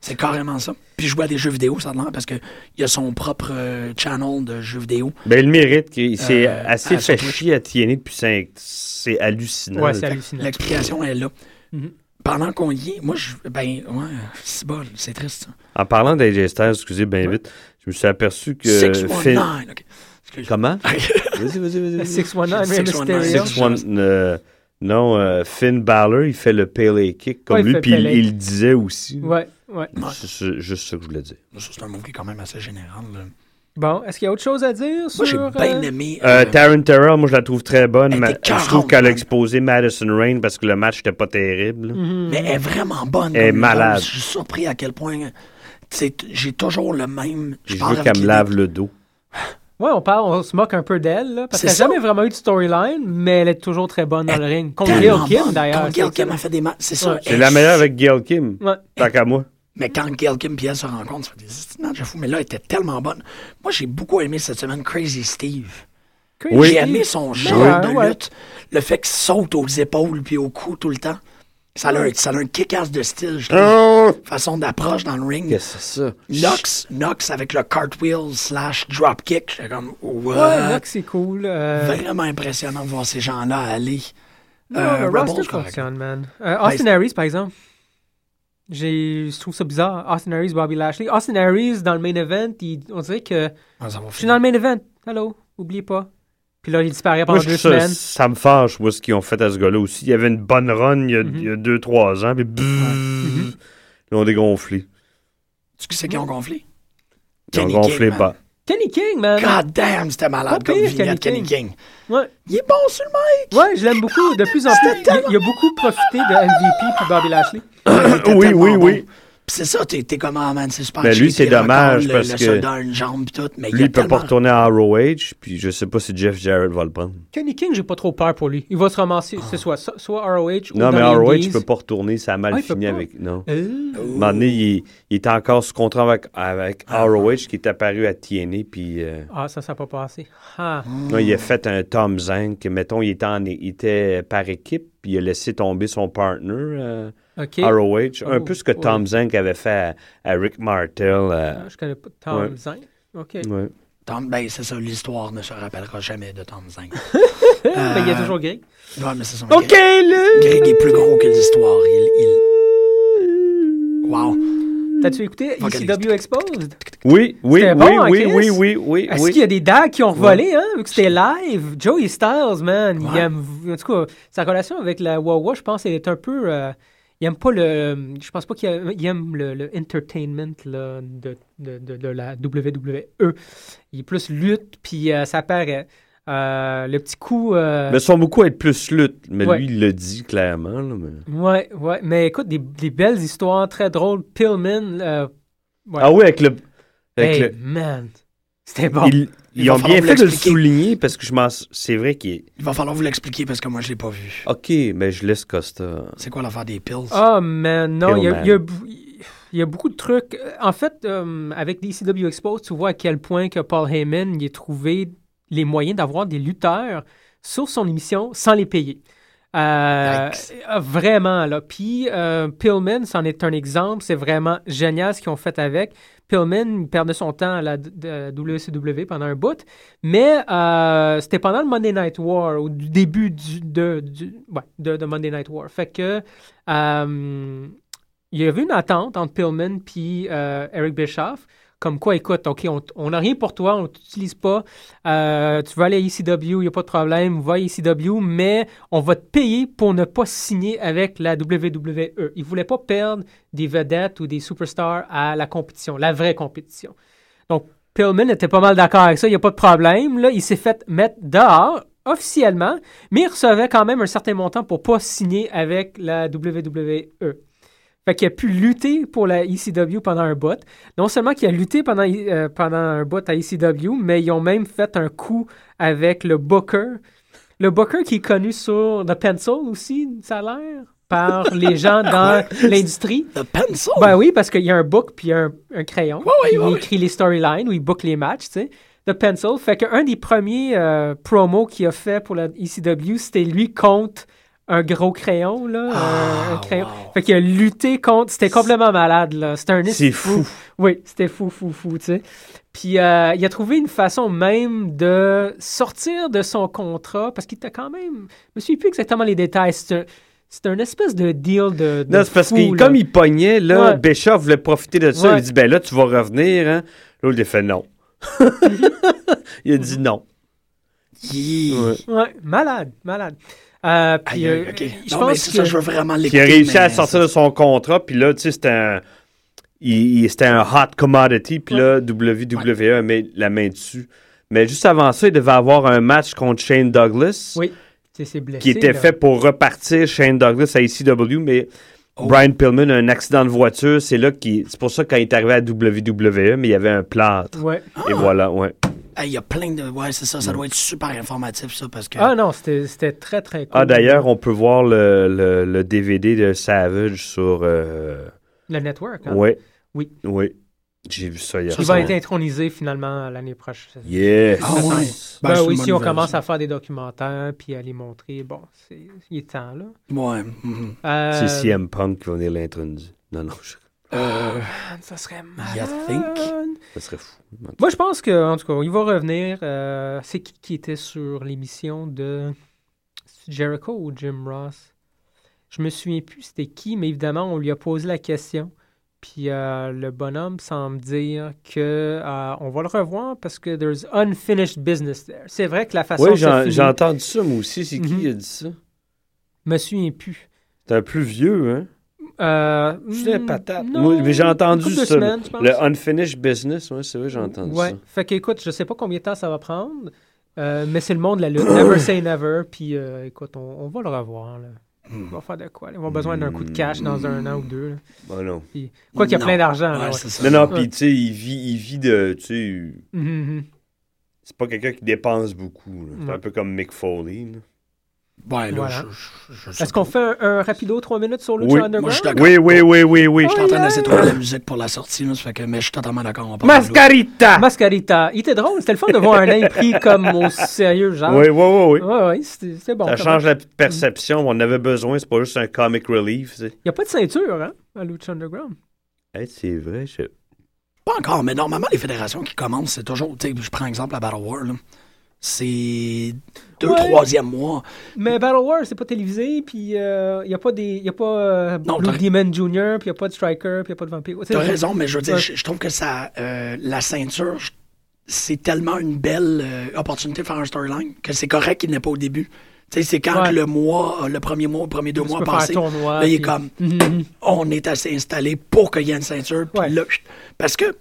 C'est carrément ça. Puis il joue à des jeux vidéo, ça a l'air, parce qu'il a son propre euh, channel de jeux vidéo. Ben, il mérite. Euh, assez à fait chier à TNA depuis 5... C'est hallucinant. Ouais, c'est hallucinant. L'explication est là. Mhm. Pendant qu'on y est, moi, je, ben, ouais, c'est bol, c'est triste. ça. En parlant d'AJ Styles, excusez bien vite, je me suis aperçu que... 619, Finn- ok. Comment? Vas-y, vas-y, vas-y. vas-y. 619, Rey 619. Mysterio. Six one- euh, non, euh, Finn Balor, il fait le Pele kick comme Ouais, lui, puis il, il le disait aussi. Ouais, ouais. C'est juste ça que je voulais dire. C'est un mot qui est quand même assez général. là. Bon, est-ce qu'il y a autre chose à dire sur. Moi, j'ai bien euh, aimé. Euh, euh, Taryn Terrell, moi, je la trouve très bonne. Elle mais était je trouve qu'elle a exposé Madison Rain parce que le match n'était pas terrible. mhm. Mais elle est vraiment bonne. Elle est malade. Je suis surpris à quel point. tu sais, t- J'ai toujours le même. Je parle veux qu'elle me lave le dos. Ouais, on parle, on se moque un peu d'elle, là, parce qu'elle n'a jamais vraiment eu de storyline, mais elle est toujours très bonne dans le ring. Contre Gail Kim, d'ailleurs. Contre Gail Kim a fait des matchs. C'est ça. C'est la meilleure avec Gail Kim. Ouais. Tant qu'à moi. Mais quand Gail Kim et elle se rencontrent, ça fait des petits matchs de fou. Mais là, elle était tellement bonne. Moi, j'ai beaucoup aimé cette semaine Crazy Steve. Crazy Oui. J'ai aimé son genre de ouais. lutte. Le fait qu'il saute aux épaules puis au cou tout le temps. Ça a, un, ça a un kick-ass de style, je trouve. Oh! Façon d'approche dans le ring. Qu'est-ce que c'est ça? Nox, Nox avec le cartwheel slash dropkick. J'étais comme, what? Ouais, que c'est cool. euh, Vraiment impressionnant de voir ces gens-là aller. Non, Euh, le Rebels, roster correct. fonctionne, man. Euh, Austin Harris, par exemple. J'ai, je trouve ça bizarre. Austin Harris, Bobby Lashley. Austin Harris, dans le main event, il- on dirait que Ah, je suis dans le main event. Hello, oubliez pas. Puis là, il disparaît Moi, pendant je deux trouve ça, semaines. ça me fâche, moi, ce qu'ils ont fait à ce gars-là aussi. Il y avait une bonne run il y a, Mhm. il y a deux, trois ans, puis Mhm. ils ont dégonflé. Tu sais qui c'est qui ont gonflé? Ils ont gonflé pas. Kenny King, man. God damn, c'était malade comme pire, vignette, Kenny Kenny King. Ouais. Il est bon sur le mic! Ouais, je l'aime beaucoup. De plus en plus, il, il a beaucoup profité de MVP puis Bobby Lashley. Oui, oui, bon. oui. Puis c'est ça, t'es t'es comme, ah man, c'est super Ben, lui, c'est dommage le, parce le que une jambe pis tout, mais Lui, il peut pas retourner à ROH, puis je sais pas si Jeff Jarrett va le prendre. Kenny King, j'ai pas trop peur pour lui. Il va se ramasser, c'est soit, soit ROH ou Non, mais ROH, il peut pas retourner, ça a mal Ah, fini avec. Non. Euh, À un moment donné, il, il était encore sous contrat avec, avec Ah. ROH qui est apparu à TNA, puis euh, Ah, ça, ça n'a pas passé. Ah. non, il a fait un Tom Zank. Mettons, il était, en- il était par équipe, puis il a laissé tomber son partner euh, OK. ROH. Un Oh, peu ce que ouais. Tom Zank avait fait à, à Rick Martel. euh, Ah, je connais pas Tom Ouais. Zink. OK. ouais. Tom, ben, c'est ça, l'histoire ne se rappellera jamais de Tom Zink. Ben, il y a toujours Greg. Ouais, mais c'est ça. OK, Greg, là! Greg est plus gros que l'histoire. Il, il... Wow. T'as-tu écouté. ECW Exposed? Oui, oui, C'était oui, bon, hein, oui, Chris? oui, oui, oui, Est-ce oui. qu'il y a des dagues qui ont volé, hein, vu que c'était live? Joey Styles, man, il Ouais. aime... En tout cas, sa relation avec la Wawa, je pense, elle est un peu... euh, il aime pas le... Je pense pas qu'il aime, le, le entertainment là, de, de, de, de la WWE. Il est plus lutte, puis euh, ça paraît. Euh, le petit coup... euh, Mais son beaucoup être plus lutte, mais Ouais. lui, il le dit clairement. là, mais- Ouais, ouais. Mais écoute, des, des belles histoires très drôles. Pillman... ouais. Ah oui, avec le. Avec Hey, le man, c'était bon. Il ils ont bien fait de le souligner parce que je m'en. C'est vrai qu'il est. Il va falloir vous l'expliquer parce que moi, je l'ai pas vu. OK, mais je laisse Costa. C'est quoi l'affaire des pills? Ah, man, non, il y, a- il y a bou- il y a beaucoup de trucs. En fait, euh, avec DCW Exposed, tu vois à quel point que Paul Heyman il a trouvé les moyens d'avoir des lutteurs sur son émission sans les payer. Euh, vraiment, là. Puis, euh, Pillman, c'en est un exemple. C'est vraiment génial ce qu'ils ont fait avec. Pillman il perdait son temps à la WCW pendant un bout, mais euh, c'était pendant le Monday Night War, au début du, de, du- Monday Night War. Fait que euh, il y avait une attente entre Pillman puis euh, Eric Bischoff, comme quoi, écoute, OK, on n'a rien pour toi, on ne t'utilise pas, euh, tu vas aller à ECW, il n'y a pas de problème, va à ECW, mais on va te payer pour ne pas signer avec la WWE. Ils ne voulaient pas perdre des vedettes ou des superstars à la compétition, la vraie compétition. Donc, Pillman était pas mal d'accord avec ça, il n'y a pas de problème. Là, il s'est fait mettre dehors officiellement, mais il recevait quand même un certain montant pour pas signer avec la WWE. Fait qu'il a pu lutter pour la ECW pendant un bout. Non seulement qu'il a lutté pendant, euh, pendant un bout à ECW, mais ils ont même fait un coup avec le Booker. Le Booker qui est connu sur The Pencil aussi, ça a l'air, par les gens dans l'industrie. The Pencil? Ben oui, parce qu'il y a un book puis un, un crayon. Ouais, puis ouais, il écrit les storylines ou il book les matchs, tu sais. The Pencil. Fait qu'un des premiers euh, promos qu'il a fait pour la ECW, c'était lui contre un gros crayon, là. un- un crayon. Fait qu'il a lutté contre. C'était complètement malade, là. C'était un C'est fou. Oui, c'était fou, fou, fou, tu sais. Puis euh, il a trouvé une façon même de sortir de son contrat parce qu'il était quand même. Je me souviens plus exactement les détails. C'était un, espèce de deal de. de Non, c'est parce que comme il pognait, là, Ouais. Voulait profiter de ça. Ouais. Il dit, ben là, tu vas revenir. Hein? L'autre, il a fait non. il a dit non. Ouais. Ouais, malade, malade. Euh, puis, Aïe, aïe, euh, ok. je Non, mais pense que... ça, je veux vraiment Puis il l'écouter. a réussi à sortir de son contrat. Puis là, tu sais, c'était un... il- il- c'était un hot commodity. Puis là, WWE met la main dessus. Mais juste avant ça, il devait avoir un match contre Shane Douglas. Oui, tu sais, c'est blessé. qui était là. fait pour repartir Shane Douglas à ECW, mais Oh. Brian Pillman a un accident de voiture. C'est là qui, c'est pour ça que quand il est arrivé à WWE, mais il y avait un plâtre. Ouais. Et voilà, ouais. Hey, Il y a plein de. Ouais, c'est ça. Ça doit être super informatif, ça, parce que. Ah non, c'était c'était très, très cool. Ah, d'ailleurs, on peut voir le, le- le DVD de Savage sur. euh, Le network, hein? Ouais. Oui. Oui. J'ai vu ça hier. Il va être intronisé finalement l'année prochaine. Yes. Ah ouais. Ben, Ben, oui, si on commence à faire des documentaires puis à les montrer, bon, c'est il est temps, là. Ouais. mhm. Euh, C'est CM Punk qui va venir l'introniser. Non, non, je- Euh, Ça serait think? ça serait fou. Moi, je pense que, en tout cas, il va revenir. euh, c'est qui qui était sur l'émission de Jericho ou Jim Ross? Je me souviens plus c'était qui, mais évidemment, on lui a posé la question. Puis euh, le bonhomme semble dire que euh, on va le revoir parce que there's unfinished business there. C'est vrai que la façon Oui, j'ai entendu ça, moi aussi. C'est qui Mhm. qui a dit ça? Je me souviens plus. C'est un plus vieux, hein? Euh, Je hmm, patate. non, Moi, mais j'ai entendu ça. semaines, je le unfinished business, oui, c'est vrai, j'ai entendu Ouais. ça. Fait que, écoute, je sais pas combien de temps ça va prendre, euh, mais c'est le monde de la lutte. Never say never. Puis, euh, écoute, on, on va le revoir. Là. On va faire de quoi? là? Ils vont besoin d'un coup de cash dans un an ou deux. là. Bon, non. Puis, quoi qu'il y a Non. plein d'argent. Ouais, ouais. Non, non, Ouais. puis tu sais, il vit, il vit de. Tu sais, Mhm, mhm. c'est pas quelqu'un qui dépense beaucoup. C'est Ouais. un peu comme Mick Foley. là. Ouais, là, Voilà. je- je- je sais Est-ce qu'on fait un, un rapido 3 minutes sur Lucha Oui. Underground? Moi. Oui, oui, oui, oui, oui. Je suis en train d'essayer de trouver la musique pour la sortie, là, ça fait que, mais je suis totalement d'accord. Mascarita! Mascarita. Il était drôle. C'était le fun de voir un nain pris comme au sérieux, genre. Oui, oui, oui, oui. Ouais, ouais, c'était bon. Ça change même. la perception. On avait besoin, c'est pas juste un comic relief. Il n'y a pas de ceinture, hein, à Lucha Underground. Hey, c'est vrai. je- Pas encore, mais normalement, les fédérations qui commencent, c'est toujours. Tu sais, je prends exemple la Battle War, là. C'est deux, Ouais. troisième mois. Mais Battle War, c'est pas télévisé, puis il n'y a pas, des, y a pas euh, Non, Blue Demon Jr., puis il n'y a pas de Striker, puis il n'y a pas de Vampire. T'as raison, mais je veux dire, Ouais. je, je trouve que ça, euh, la ceinture, c'est tellement une belle euh, opportunité de faire un storyline que c'est correct qu'il n'est pas au début. Tu sais, c'est quand Ouais. le mois, euh, le premier mois, le premier deux Tu mois passé, un tournoi, là, il est puis- comme, Mhm. on est assez installé pour qu'il y ait une ceinture. puis Ouais. là, parce que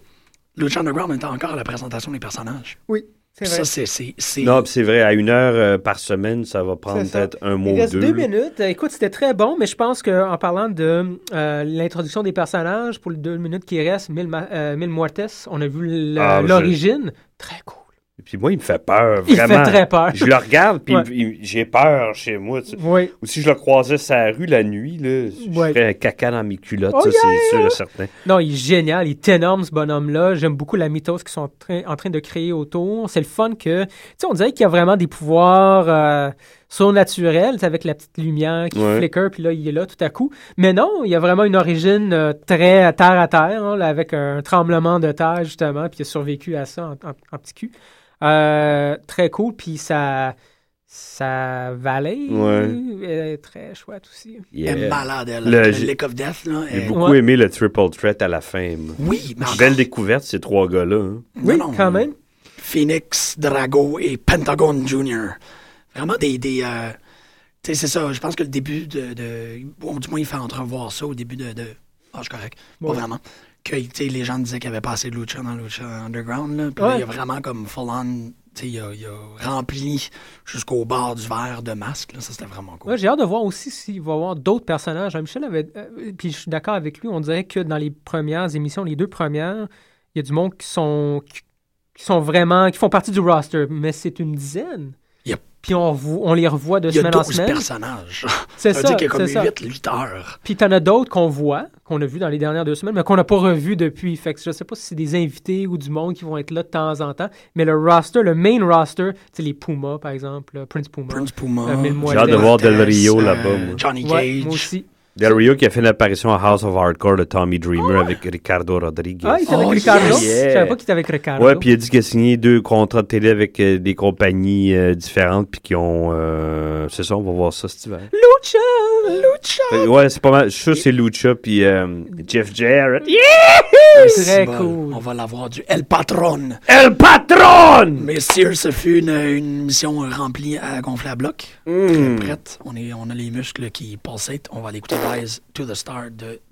Lucha Underground est encore à la présentation des personnages. Oui, c'est Ça, vrai. c'est, c'est, c'est- Non, c'est vrai, à une heure euh, par semaine, ça va prendre C'est ça. peut-être un mois Il ou reste deux. deux minutes. Écoute, c'était très bon, mais je pense qu'en parlant de euh, l'introduction des personnages, pour les deux minutes qui restent, Mille, euh, Mille Muertes, on a vu Ah, je- l'origine. Très cool. Puis moi, il me fait peur, Il fait vraiment. très peur. Je le regarde, puis Ouais. j'ai peur chez moi. tu sais. Oui. Ou si je le croisais sur la rue la nuit, là, je Ouais. ferais un caca dans mes culottes, Oh, ça, yeah! c'est sûr et certain. Non, il est génial, il est énorme ce bonhomme-là. J'aime beaucoup la mythos qu'ils sont en train, en train de créer autour. C'est le fun que, tu sais, on dirait qu'il y a vraiment des pouvoirs euh, surnaturels, tu sais, avec la petite lumière qui Ouais. flicker, puis là, il est là tout à coup. Mais non, il y a vraiment une origine euh, très terre à terre, hein, là, avec un tremblement de terre, justement, puis il a survécu à ça en, en- en petit cul. Euh, très cool, puis sa, sa vallée Ouais. est très chouette aussi. Yeah. Elle est malade, elle. Le- Lick of Death, là. J'ai elle- beaucoup Ouais. aimé le triple threat à la fin. moi. Oui, mais Belle découverte, ces trois gars-là. hein. Oui, Non, non, quand même. Phoenix, Drago et Pentagon Jr. Vraiment des. des euh, tu sais, c'est ça. Je pense que le début de. de bon, du moins, il fait entrevoir ça au début de. de ah, je suis correct. Pas Ouais. vraiment. Que les gens disaient qu'il n'y avait pas assez de Lucha dans Lucha Underground. Là. Puis là, il a vraiment comme full on. tu sais, Il a, il a rempli jusqu'au bord du verre de masque. là. Ça, c'était vraiment cool. Ouais, j'ai hâte de voir aussi s'il va y avoir d'autres personnages. Jean-Michel avait. euh, puis je suis d'accord avec lui, on dirait que dans les premières émissions, les deux premières, il y a du monde qui sont. qui, qui sont vraiment. qui font partie du roster, mais c'est une dizaine. Puis on, les revoit de Il y a semaine en 12 semaine. personnages. C'est Ça veut ça. dire qu'il y a comme c'est ça. 8, 8 heures. Puis t'en as d'autres qu'on voit, qu'on a vu dans les dernières deux semaines, mais qu'on n'a pas revu depuis. Fait que je sais pas si c'est des invités ou du monde qui vont être là de temps en temps. Mais le roster, le main roster, tu sais, les Puma, par exemple, Prince Puma. Prince Puma. euh, J'ai hâte de voir Del Rio euh, là-bas. moi. Johnny Ouais, Cage. moi aussi. Del Rio qui a fait une apparition à House of Hardcore de Tommy Dreamer avec Ricardo Rodriguez. Ah, il était avec Oh, Ricardo? yes. Je savais pas qu'il était avec Ricardo. Ouais, puis il a dit qu'il a signé deux contrats de télé avec euh, des compagnies euh, différentes, puis qui ont. euh, c'est ça, on va voir ça cet hiver. Lucha! Lucha! Fait- Ouais, c'est pas mal. Je suis sûr que c'est Lucha, puis euh, Jeff Jarrett. Très C'est bon. cool. On va l'avoir du El Patron. El Patron! Messieurs, ce fut une, une mission remplie à gonfler à bloc. Mm. Très prête. On, est, on a les muscles qui pulsate. On va aller écouter To the Star